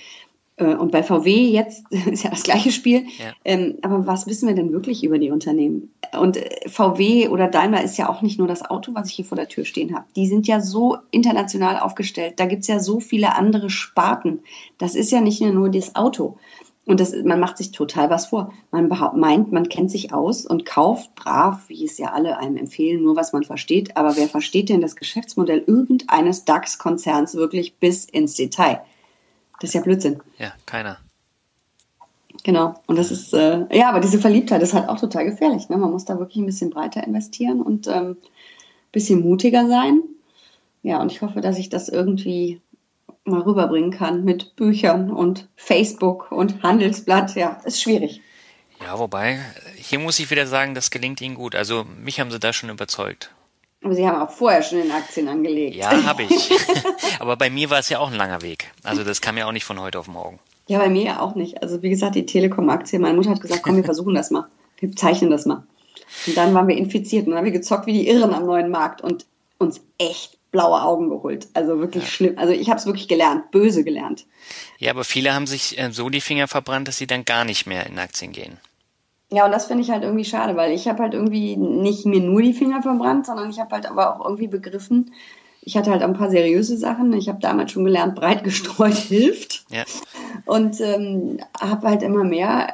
Äh, und bei VW jetzt ist ja das gleiche Spiel. Ja. Ähm, aber was wissen wir denn wirklich über die Unternehmen? Und äh, VW oder Daimler ist ja auch nicht nur das Auto, was ich hier vor der Tür stehen habe. Die sind ja so international aufgestellt. Da gibt's ja so viele andere Sparten. Das ist ja nicht nur das Auto. Und das, man macht sich total was vor. Man meint, man kennt sich aus und kauft brav, wie es ja alle einem empfehlen, nur was man versteht. Aber wer versteht denn das Geschäftsmodell irgendeines DAX-Konzerns wirklich bis ins Detail? Das ist ja Blödsinn. Ja, keiner. Genau. Und das ist, äh, ja, aber diese Verliebtheit ist halt auch total gefährlich. Ne? Man muss da wirklich ein bisschen breiter investieren und ähm, bisschen mutiger sein. Ja, und ich hoffe, dass ich das irgendwie mal rüberbringen kann mit Büchern und Facebook und Handelsblatt. Ja, ist schwierig. Ja, wobei, hier muss ich wieder sagen, das gelingt Ihnen gut. Also mich haben Sie da schon überzeugt. Aber Sie haben auch vorher schon in Aktien angelegt. Ja, habe ich. Aber bei mir war es ja auch ein langer Weg. Also das kam ja auch nicht von heute auf morgen. Ja, bei mir ja auch nicht. Also wie gesagt, die Telekom-Aktie, meine Mutter hat gesagt, komm, wir versuchen das mal. Wir zeichnen das mal. Und dann waren wir infiziert und dann haben wir gezockt wie die Irren am neuen Markt und uns echt blaue Augen geholt. Also wirklich ja. schlimm. Also ich habe es wirklich gelernt, böse gelernt. Ja, aber viele haben sich äh, so die Finger verbrannt, dass sie dann gar nicht mehr in Aktien gehen. Ja, und das finde ich halt irgendwie schade, weil ich habe halt irgendwie nicht mir nur die Finger verbrannt, sondern ich habe halt aber auch irgendwie begriffen, ich hatte halt ein paar seriöse Sachen. Ich habe damals schon gelernt, breit gestreut hilft. Ja. Und ähm, habe halt immer mehr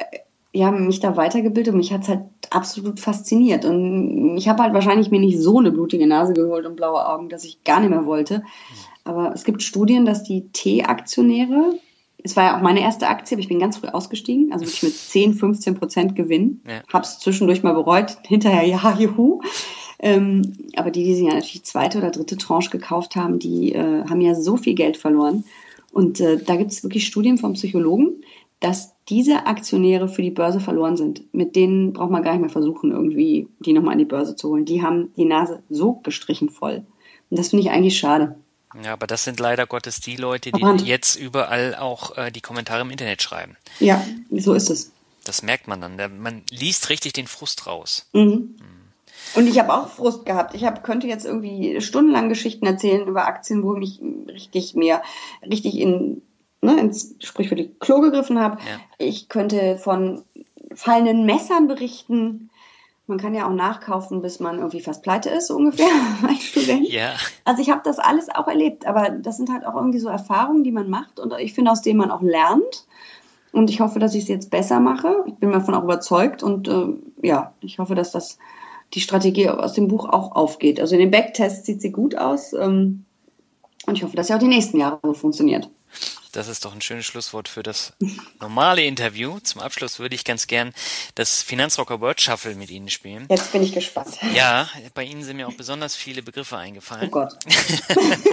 ja, mich da weitergebildet und mich hat's halt absolut fasziniert. Und ich habe halt wahrscheinlich mir nicht so eine blutige Nase geholt und blaue Augen, dass ich gar nicht mehr wollte. Aber es gibt Studien, dass die T-Aktionäre, es war ja auch meine erste Aktie, aber ich bin ganz früh ausgestiegen, also wirklich mit 10, 15 Prozent Gewinn. Ja. Habe es zwischendurch mal bereut, hinterher ja, juhu. Ähm, aber die, die sich ja natürlich zweite oder dritte Tranche gekauft haben, die äh, haben ja so viel Geld verloren. Und äh, da gibt es wirklich Studien vom Psychologen, dass diese Aktionäre für die Börse verloren sind. Mit denen braucht man gar nicht mehr versuchen, irgendwie die nochmal an die Börse zu holen. Die haben die Nase so gestrichen voll. Und das finde ich eigentlich schade. Ja, aber das sind leider Gottes die Leute, die Verbrannt. jetzt überall auch äh, die Kommentare im Internet schreiben. Ja, so ist es. Das merkt man dann. Man liest richtig den Frust raus. Mhm. Und ich habe auch Frust gehabt. Ich hab, könnte jetzt irgendwie stundenlang Geschichten erzählen über Aktien, wo ich mich richtig mehr, richtig in ne, ins sprichwörtliche Klo gegriffen habe. Ja. Ich könnte von fallenden Messern berichten. Man kann ja auch nachkaufen, bis man irgendwie fast pleite ist, so ungefähr, als Student. Ja. Also ich habe das alles auch erlebt, aber das sind halt auch irgendwie so Erfahrungen, die man macht und ich finde, aus denen man auch lernt. Und ich hoffe, dass ich es jetzt besser mache. Ich bin davon auch überzeugt und äh, ja, ich hoffe, dass das die Strategie aus dem Buch auch aufgeht. Also in den Backtests sieht sie gut aus ähm, und ich hoffe, dass sie auch die nächsten Jahre so funktioniert. Das ist doch ein schönes Schlusswort für das normale Interview. Zum Abschluss würde ich ganz gern das Finanzrocker Word Shuffle mit Ihnen spielen. Jetzt bin ich gespannt. Ja, bei Ihnen sind mir auch besonders viele Begriffe eingefallen. Oh Gott.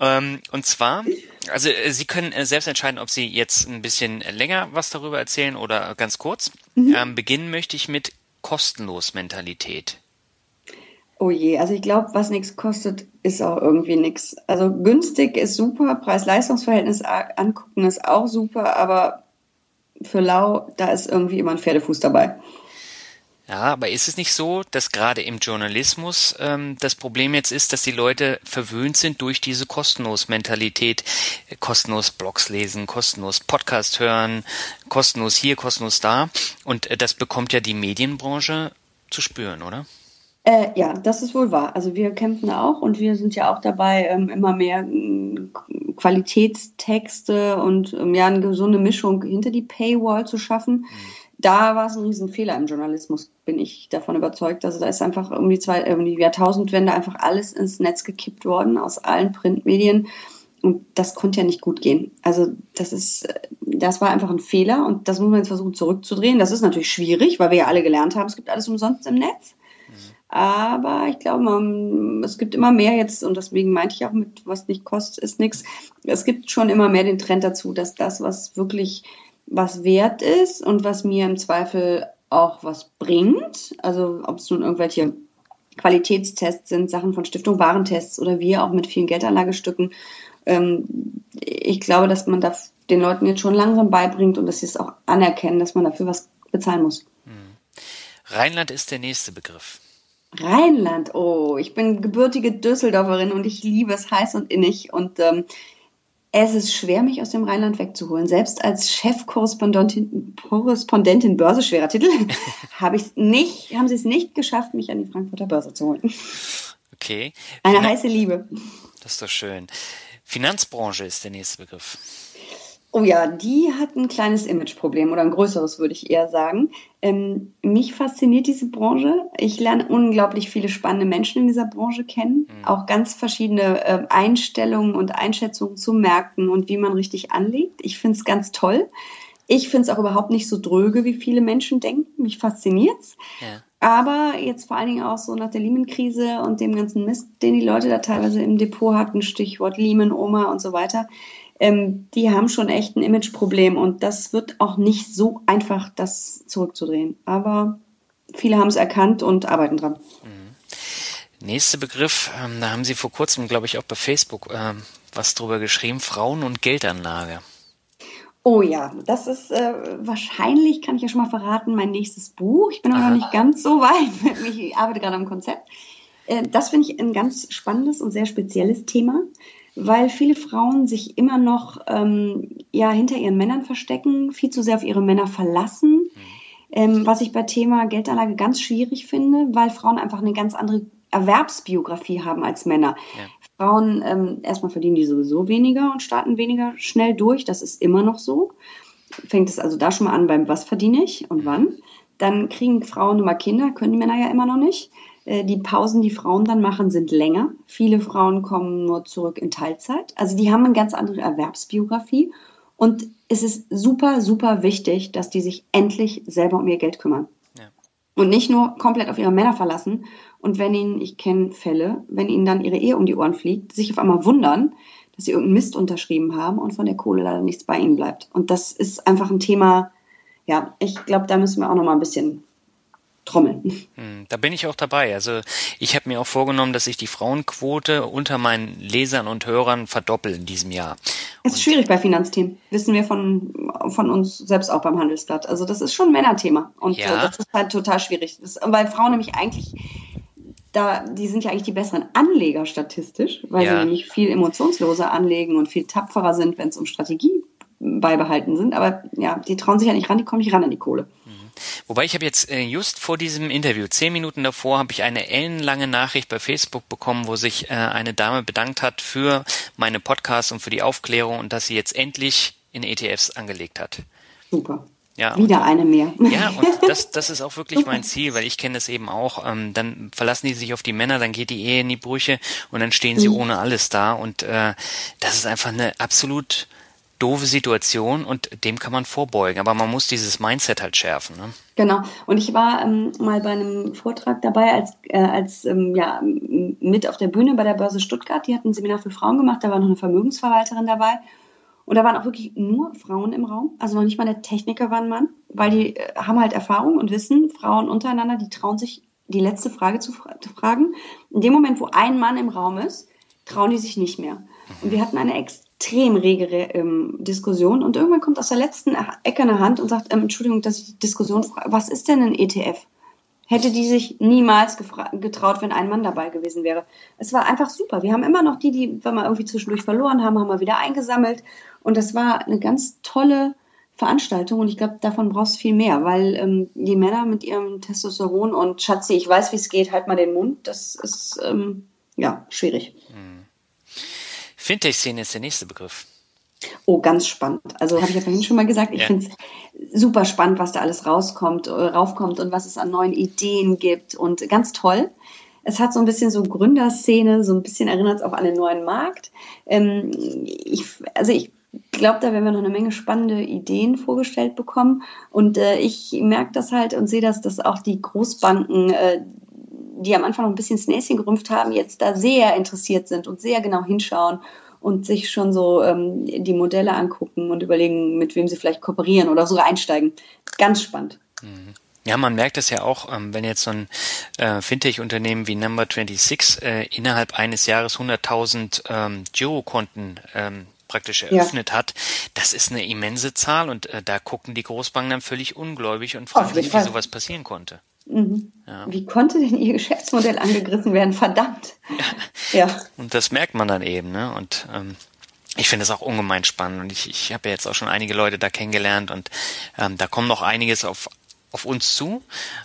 ähm, und zwar, also äh, Sie können äh, selbst entscheiden, ob Sie jetzt ein bisschen länger was darüber erzählen oder ganz kurz. Mhm. Ähm, beginnen möchte ich mit kostenlos Mentalität. Oh je, also ich glaube, was nichts kostet, ist auch irgendwie nichts. Also günstig ist super, Preis-Leistungs-Verhältnis angucken ist auch super, aber für lau, da ist irgendwie immer ein Pferdefuß dabei. Ja, aber ist es nicht so, dass gerade im Journalismus ähm, das Problem jetzt ist, dass die Leute verwöhnt sind durch diese Kostenlos-Mentalität, kostenlos Blogs lesen, kostenlos Podcast hören, kostenlos hier, kostenlos da. Und äh, das bekommt ja die Medienbranche zu spüren, oder? Äh, ja, das ist wohl wahr. Also wir kämpfen auch und wir sind ja auch dabei, ähm, immer mehr äh, Qualitätstexte und ähm, ja, eine gesunde Mischung hinter die Paywall zu schaffen. Mhm. Da war es ein Riesenfehler im Journalismus, bin ich davon überzeugt. Also da ist einfach um die, zwei, um die Jahrtausendwende einfach alles ins Netz gekippt worden aus allen Printmedien. Und das konnte ja nicht gut gehen. Also das ist, das war einfach ein Fehler und das muss man jetzt versuchen zurückzudrehen. Das ist natürlich schwierig, weil wir ja alle gelernt haben, es gibt alles umsonst im Netz. Aber ich glaube, man, es gibt immer mehr jetzt, und deswegen meinte ich auch mit, was nicht kostet, ist nichts. Es gibt schon immer mehr den Trend dazu, dass das, was wirklich was wert ist und was mir im Zweifel auch was bringt, also ob es nun irgendwelche Qualitätstests sind, Sachen von Stiftung Warentests oder wir auch mit vielen Geldanlagestücken. Ähm, ich glaube, dass man da den Leuten jetzt schon langsam beibringt und dass sie es auch anerkennen, dass man dafür was bezahlen muss. Hm. Rheinland ist der nächste Begriff. Rheinland, oh, ich bin gebürtige Düsseldorferin und ich liebe es heiß und innig und ähm, es ist schwer, mich aus dem Rheinland wegzuholen. Selbst als Chefkorrespondentin Korrespondentin Börse, schwerer Titel, habe ich nicht, haben sie es nicht geschafft, mich an die Frankfurter Börse zu holen. Okay. Eine Finan heiße Liebe. Das ist doch schön. Finanzbranche ist der nächste Begriff. Oh ja, die hat ein kleines Imageproblem oder ein größeres, würde ich eher sagen. Ähm, mich fasziniert diese Branche. Ich lerne unglaublich viele spannende Menschen in dieser Branche kennen. Mhm. Auch ganz verschiedene äh, Einstellungen und Einschätzungen zu Märkten und wie man richtig anlegt. Ich finde es ganz toll. Ich finde es auch überhaupt nicht so dröge, wie viele Menschen denken. Mich fasziniert's. Ja. aber jetzt vor allen Dingen auch so nach der Lehman-Krise und dem ganzen Mist, den die Leute da teilweise im Depot hatten, Stichwort Lehman, Oma und so weiter, ähm, die haben schon echt ein Imageproblem und das wird auch nicht so einfach, das zurückzudrehen. Aber viele haben es erkannt und arbeiten dran. Mhm. Nächster Begriff, ähm, da haben Sie vor kurzem, glaube ich, auch bei Facebook äh, was drüber geschrieben, Frauen und Geldanlage. Oh ja, das ist äh, wahrscheinlich, kann ich ja schon mal verraten, mein nächstes Buch. Ich bin aber noch nicht ganz so weit. Ich arbeite gerade am Konzept. Äh, das finde ich ein ganz spannendes und sehr spezielles Thema, weil viele Frauen sich immer noch ähm, ja, hinter ihren Männern verstecken, viel zu sehr auf ihre Männer verlassen. Mhm. Ähm, was ich bei Thema Geldanlage ganz schwierig finde, weil Frauen einfach eine ganz andere Erwerbsbiografie haben als Männer. Ja. Frauen, ähm, erstmal verdienen die sowieso weniger und starten weniger schnell durch. Das ist immer noch so. Fängt es also da schon mal an beim Was verdiene ich und wann. Dann kriegen Frauen mal Kinder, können die Männer ja immer noch nicht. Äh, die Pausen, die Frauen dann machen, sind länger. Viele Frauen kommen nur zurück in Teilzeit. Also die haben eine ganz andere Erwerbsbiografie. Und es ist super, super wichtig, dass die sich endlich selber um ihr Geld kümmern. Ja. Und nicht nur komplett auf ihre Männer verlassen und wenn ihnen, ich kenne Fälle, wenn ihnen dann ihre Ehe um die Ohren fliegt, sich auf einmal wundern, dass sie irgendeinen Mist unterschrieben haben und von der Kohle leider nichts bei ihnen bleibt. Und das ist einfach ein Thema, ja, ich glaube, da müssen wir auch noch mal ein bisschen trommeln. Hm, da bin ich auch dabei. Also ich habe mir auch vorgenommen, dass ich die Frauenquote unter meinen Lesern und Hörern verdoppel in diesem Jahr. Es ist schwierig bei Finanzthemen, wissen wir von, von uns selbst auch beim Handelsblatt. Also das ist schon ein Männerthema und ja. das ist halt total schwierig, das, weil Frauen nämlich eigentlich da, die sind ja eigentlich die besseren Anleger statistisch, weil ja. sie nämlich viel emotionsloser anlegen und viel tapferer sind, wenn es um Strategie beibehalten sind. Aber ja, die trauen sich ja nicht ran, die kommen nicht ran an die Kohle. Wobei ich habe jetzt äh, just vor diesem Interview, zehn Minuten davor, habe ich eine ellenlange Nachricht bei Facebook bekommen, wo sich äh, eine Dame bedankt hat für meine Podcasts und für die Aufklärung und dass sie jetzt endlich in ETFs angelegt hat. Super. Ja, Wieder und, eine mehr. Ja, und das, das ist auch wirklich mein Ziel, weil ich kenne das eben auch. Ähm, dann verlassen die sich auf die Männer, dann geht die Ehe in die Brüche und dann stehen sie mhm. ohne alles da. Und äh, das ist einfach eine absolut doofe Situation und dem kann man vorbeugen. Aber man muss dieses Mindset halt schärfen. Ne? Genau. Und ich war ähm, mal bei einem Vortrag dabei als, äh, als ähm, ja, mit auf der Bühne bei der Börse Stuttgart. Die hatten ein Seminar für Frauen gemacht, da war noch eine Vermögensverwalterin dabei. Und da waren auch wirklich nur Frauen im Raum. Also noch nicht mal der Techniker war ein Mann, weil die äh, haben halt Erfahrung und wissen, Frauen untereinander, die trauen sich, die letzte Frage zu, fra zu fragen. In dem Moment, wo ein Mann im Raum ist, trauen die sich nicht mehr. Und wir hatten eine extrem regere ähm, Diskussion und irgendwann kommt aus der letzten Ecke eine Hand und sagt, ähm, Entschuldigung, ich die Diskussion frage, was ist denn ein ETF? Hätte die sich niemals getraut, wenn ein Mann dabei gewesen wäre. Es war einfach super. Wir haben immer noch die, die wir mal irgendwie zwischendurch verloren haben, haben wir wieder eingesammelt. Und das war eine ganz tolle Veranstaltung und ich glaube, davon brauchst du viel mehr, weil ähm, die Männer mit ihrem Testosteron und Schatzi, ich weiß, wie es geht, halt mal den Mund, das ist ähm, ja schwierig. Hm. Fintech-Szene ist der nächste Begriff. Oh, ganz spannend. Also habe ich ja vorhin schon mal gesagt, ich ja. finde es super spannend, was da alles rauskommt, äh, raufkommt und was es an neuen Ideen gibt und ganz toll. Es hat so ein bisschen so Gründerszene, so ein bisschen erinnert es auch an den neuen Markt. Ähm, ich, also ich glaube, da werden wir noch eine Menge spannende Ideen vorgestellt bekommen. Und äh, ich merke das halt und sehe das, dass auch die Großbanken, äh, die am Anfang noch ein bisschen das Näschen gerümpft haben, jetzt da sehr interessiert sind und sehr genau hinschauen und sich schon so ähm, die Modelle angucken und überlegen, mit wem sie vielleicht kooperieren oder sogar einsteigen. Ganz spannend. Mhm. Ja, man merkt es ja auch, ähm, wenn jetzt so ein äh, Fintech-Unternehmen wie Number 26 äh, innerhalb eines Jahres 100.000 ähm, Girokonten ähm, praktisch eröffnet ja. hat, das ist eine immense Zahl und äh, da gucken die Großbanken dann völlig ungläubig und fragen sich, wie sowas passieren konnte. Mhm. Ja. Wie konnte denn ihr Geschäftsmodell angegriffen werden? Verdammt. Ja. ja. Und das merkt man dann eben, ne? Und ähm, ich finde es auch ungemein spannend und ich, ich habe ja jetzt auch schon einige Leute da kennengelernt und ähm, da kommt noch einiges auf auf uns zu,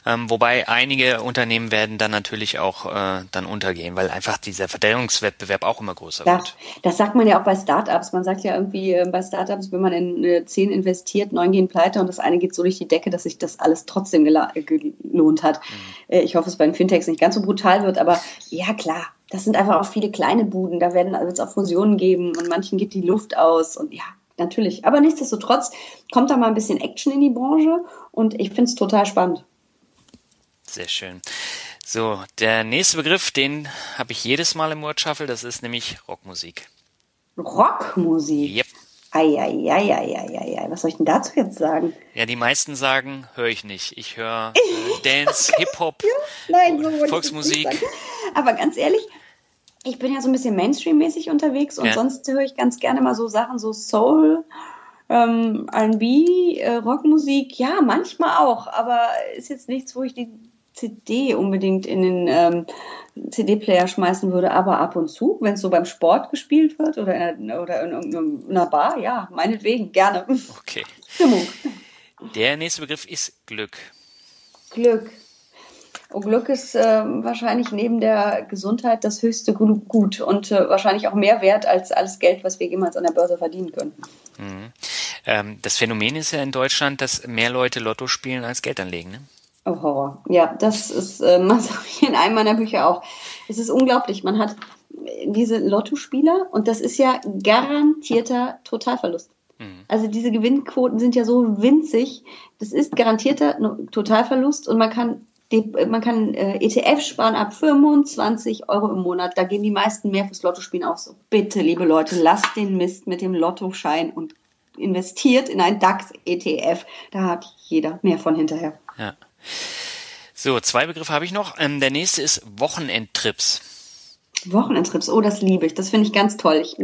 ähm, wobei einige Unternehmen werden dann natürlich auch äh, dann untergehen, weil einfach dieser Verdrängungswettbewerb auch immer größer ja, wird. Das sagt man ja auch bei Startups. Man sagt ja irgendwie äh, bei Startups, wenn man in äh, zehn investiert, neun gehen pleite und das eine geht so durch die Decke, dass sich das alles trotzdem gelohnt hat. Mhm. Äh, ich hoffe, es bei den Fintechs nicht ganz so brutal wird, aber ja klar, das sind einfach auch viele kleine Buden. Da werden also auch Fusionen geben und manchen geht die Luft aus und ja, natürlich. Aber nichtsdestotrotz kommt da mal ein bisschen Action in die Branche und ich finde es total spannend. Sehr schön. So, der nächste Begriff, den habe ich jedes Mal im Word Shuffle, das ist nämlich Rockmusik. Rockmusik? Yep. Eieieiei, was soll ich denn dazu jetzt sagen? Ja, die meisten sagen, höre ich nicht. Ich höre äh, Dance, Hip-Hop, so Volksmusik. Aber ganz ehrlich, ich bin ja so ein bisschen Mainstream-mäßig unterwegs und Ja. sonst höre ich ganz gerne mal so Sachen, so Soul, ähm, R&B, äh, Rockmusik, ja, manchmal auch, aber ist jetzt nichts, wo ich die CD unbedingt in den ähm, CD-Player schmeißen würde, aber ab und zu, wenn es so beim Sport gespielt wird oder in, einer- oder in irgendeiner Bar, ja, meinetwegen, gerne. Okay. Stimmung. Der nächste Begriff ist Glück. Glück. Oh, Glück ist ähm, wahrscheinlich neben der Gesundheit das höchste Gu- Gut und äh, wahrscheinlich auch mehr wert als alles Geld, was wir jemals an der Börse verdienen können. Ähm, das Phänomen ist ja in Deutschland, dass mehr Leute Lotto spielen als Geld anlegen. Ne? Oh, Horror. Ja, das ist, ich in einem meiner Bücher auch. Es ist unglaublich. Man hat äh, diese Lottospieler und das ist ja garantierter Totalverlust. Also diese Gewinnquoten sind ja so winzig. Das ist garantierter Totalverlust und man kann die, man kann äh, ETF sparen ab 25 Euro im Monat. Da gehen die meisten mehr fürs Lottospielen aus. Bitte, liebe Leute, lasst den Mist mit dem Lottoschein und investiert in ein DAX-ETF. Da hat jeder mehr von hinterher. Ja. So, zwei Begriffe habe ich noch. Ähm, der nächste ist Wochenendtrips. Wochenendtrips, oh, das liebe ich. Das finde ich ganz toll. Ich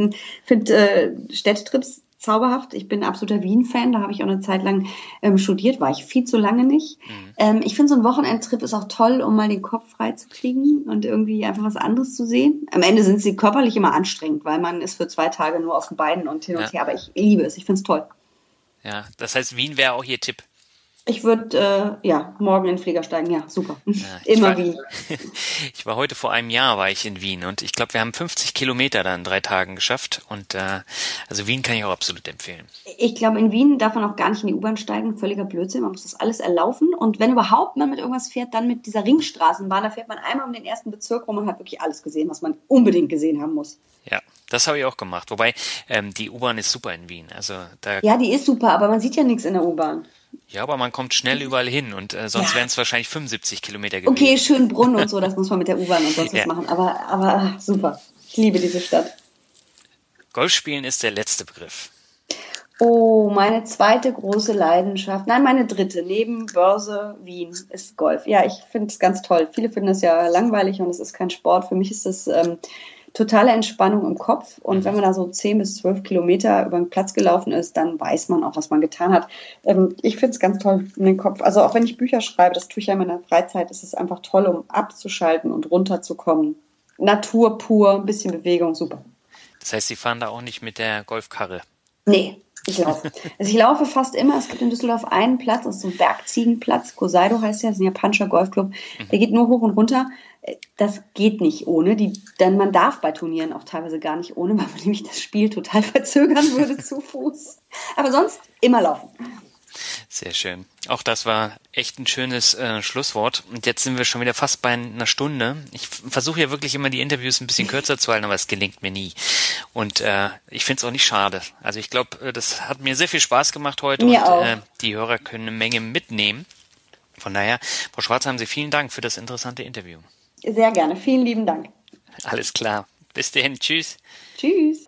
finde äh, Städtetrips zauberhaft. Ich bin ein absoluter Wien-Fan. Da habe ich auch eine Zeit lang ähm, studiert, war ich viel zu lange nicht. Ähm, ich finde, so ein Wochenendtrip ist auch toll, um mal den Kopf frei zu kriegen und irgendwie einfach was anderes zu sehen. Am Ende sind sie körperlich immer anstrengend, weil man ist für zwei Tage nur auf den Beinen und hin und Ja. her. Aber ich liebe es. Ich finde es toll. Ja, das heißt, Wien wäre auch Ihr Tipp. Ich würde, äh, ja, morgen in den Flieger steigen. Ja, super. ich Immer Wien. Ich war heute vor einem Jahr war ich in Wien und ich glaube, wir haben 50 Kilometer dann in drei Tagen geschafft und äh, also Wien kann ich auch absolut empfehlen. Ich glaube, in Wien darf man auch gar nicht in die U-Bahn steigen. Völliger Blödsinn. Man muss das alles erlaufen. Und wenn überhaupt man mit irgendwas fährt, dann mit dieser Ringstraßenbahn. Da fährt man einmal um den ersten Bezirk rum und hat wirklich alles gesehen, was man unbedingt gesehen haben muss. Ja, das habe ich auch gemacht. Wobei ähm, die U-Bahn ist super in Wien. Also da Ja, die ist super, aber man sieht ja nichts in der U-Bahn. Ja, aber man kommt schnell überall hin und äh, sonst Ja. wären es wahrscheinlich 75 Kilometer gewesen. Okay, Schönbrunn und so, das muss man mit der U-Bahn und sonst Ja. was machen. Aber, aber ah, super. Ich liebe diese Stadt. Golfspielen ist der letzte Begriff. Oh, meine zweite große Leidenschaft, nein, meine dritte, neben Börse Wien, ist Golf. Ja, ich finde es ganz toll. Viele finden das ja langweilig und es ist kein Sport. Für mich ist das ähm, totale Entspannung im Kopf. Und wenn man da so 10 bis 12 Kilometer über den Platz gelaufen ist, dann weiß man auch, was man getan hat. Ähm, ich finde es ganz toll in den Kopf. Also auch wenn ich Bücher schreibe, das tue ich ja in meiner Freizeit, ist es einfach toll, um abzuschalten und runterzukommen. Natur pur, ein bisschen Bewegung, super. Das heißt, Sie fahren da auch nicht mit der Golfkarre. Nee, ich laufe. Also ich laufe fast immer. Es gibt in Düsseldorf einen Platz, das ist so ein Bergziegenplatz. Koseido heißt der, das ist ein japanischer Golfclub. Der geht nur hoch und runter. Äh, Das geht nicht ohne. Die, denn man darf bei Turnieren auch teilweise gar nicht ohne, weil man nämlich das Spiel total verzögern würde zu Fuß. Aber sonst immer laufen. Sehr schön. Auch das war echt ein schönes äh, Schlusswort. Und jetzt sind wir schon wieder fast bei einer Stunde. Ich versuche ja wirklich immer die Interviews ein bisschen kürzer zu halten, aber es gelingt mir nie. Und äh, ich finde es auch nicht schade. Also ich glaube, äh, das hat mir sehr viel Spaß gemacht heute Mir und auch. Äh, die Hörer können eine Menge mitnehmen. Von daher, Frau Schwarz, haben Sie vielen Dank für das interessante Interview. Sehr gerne. Vielen lieben Dank. Alles klar. Bis dahin. Tschüss. Tschüss.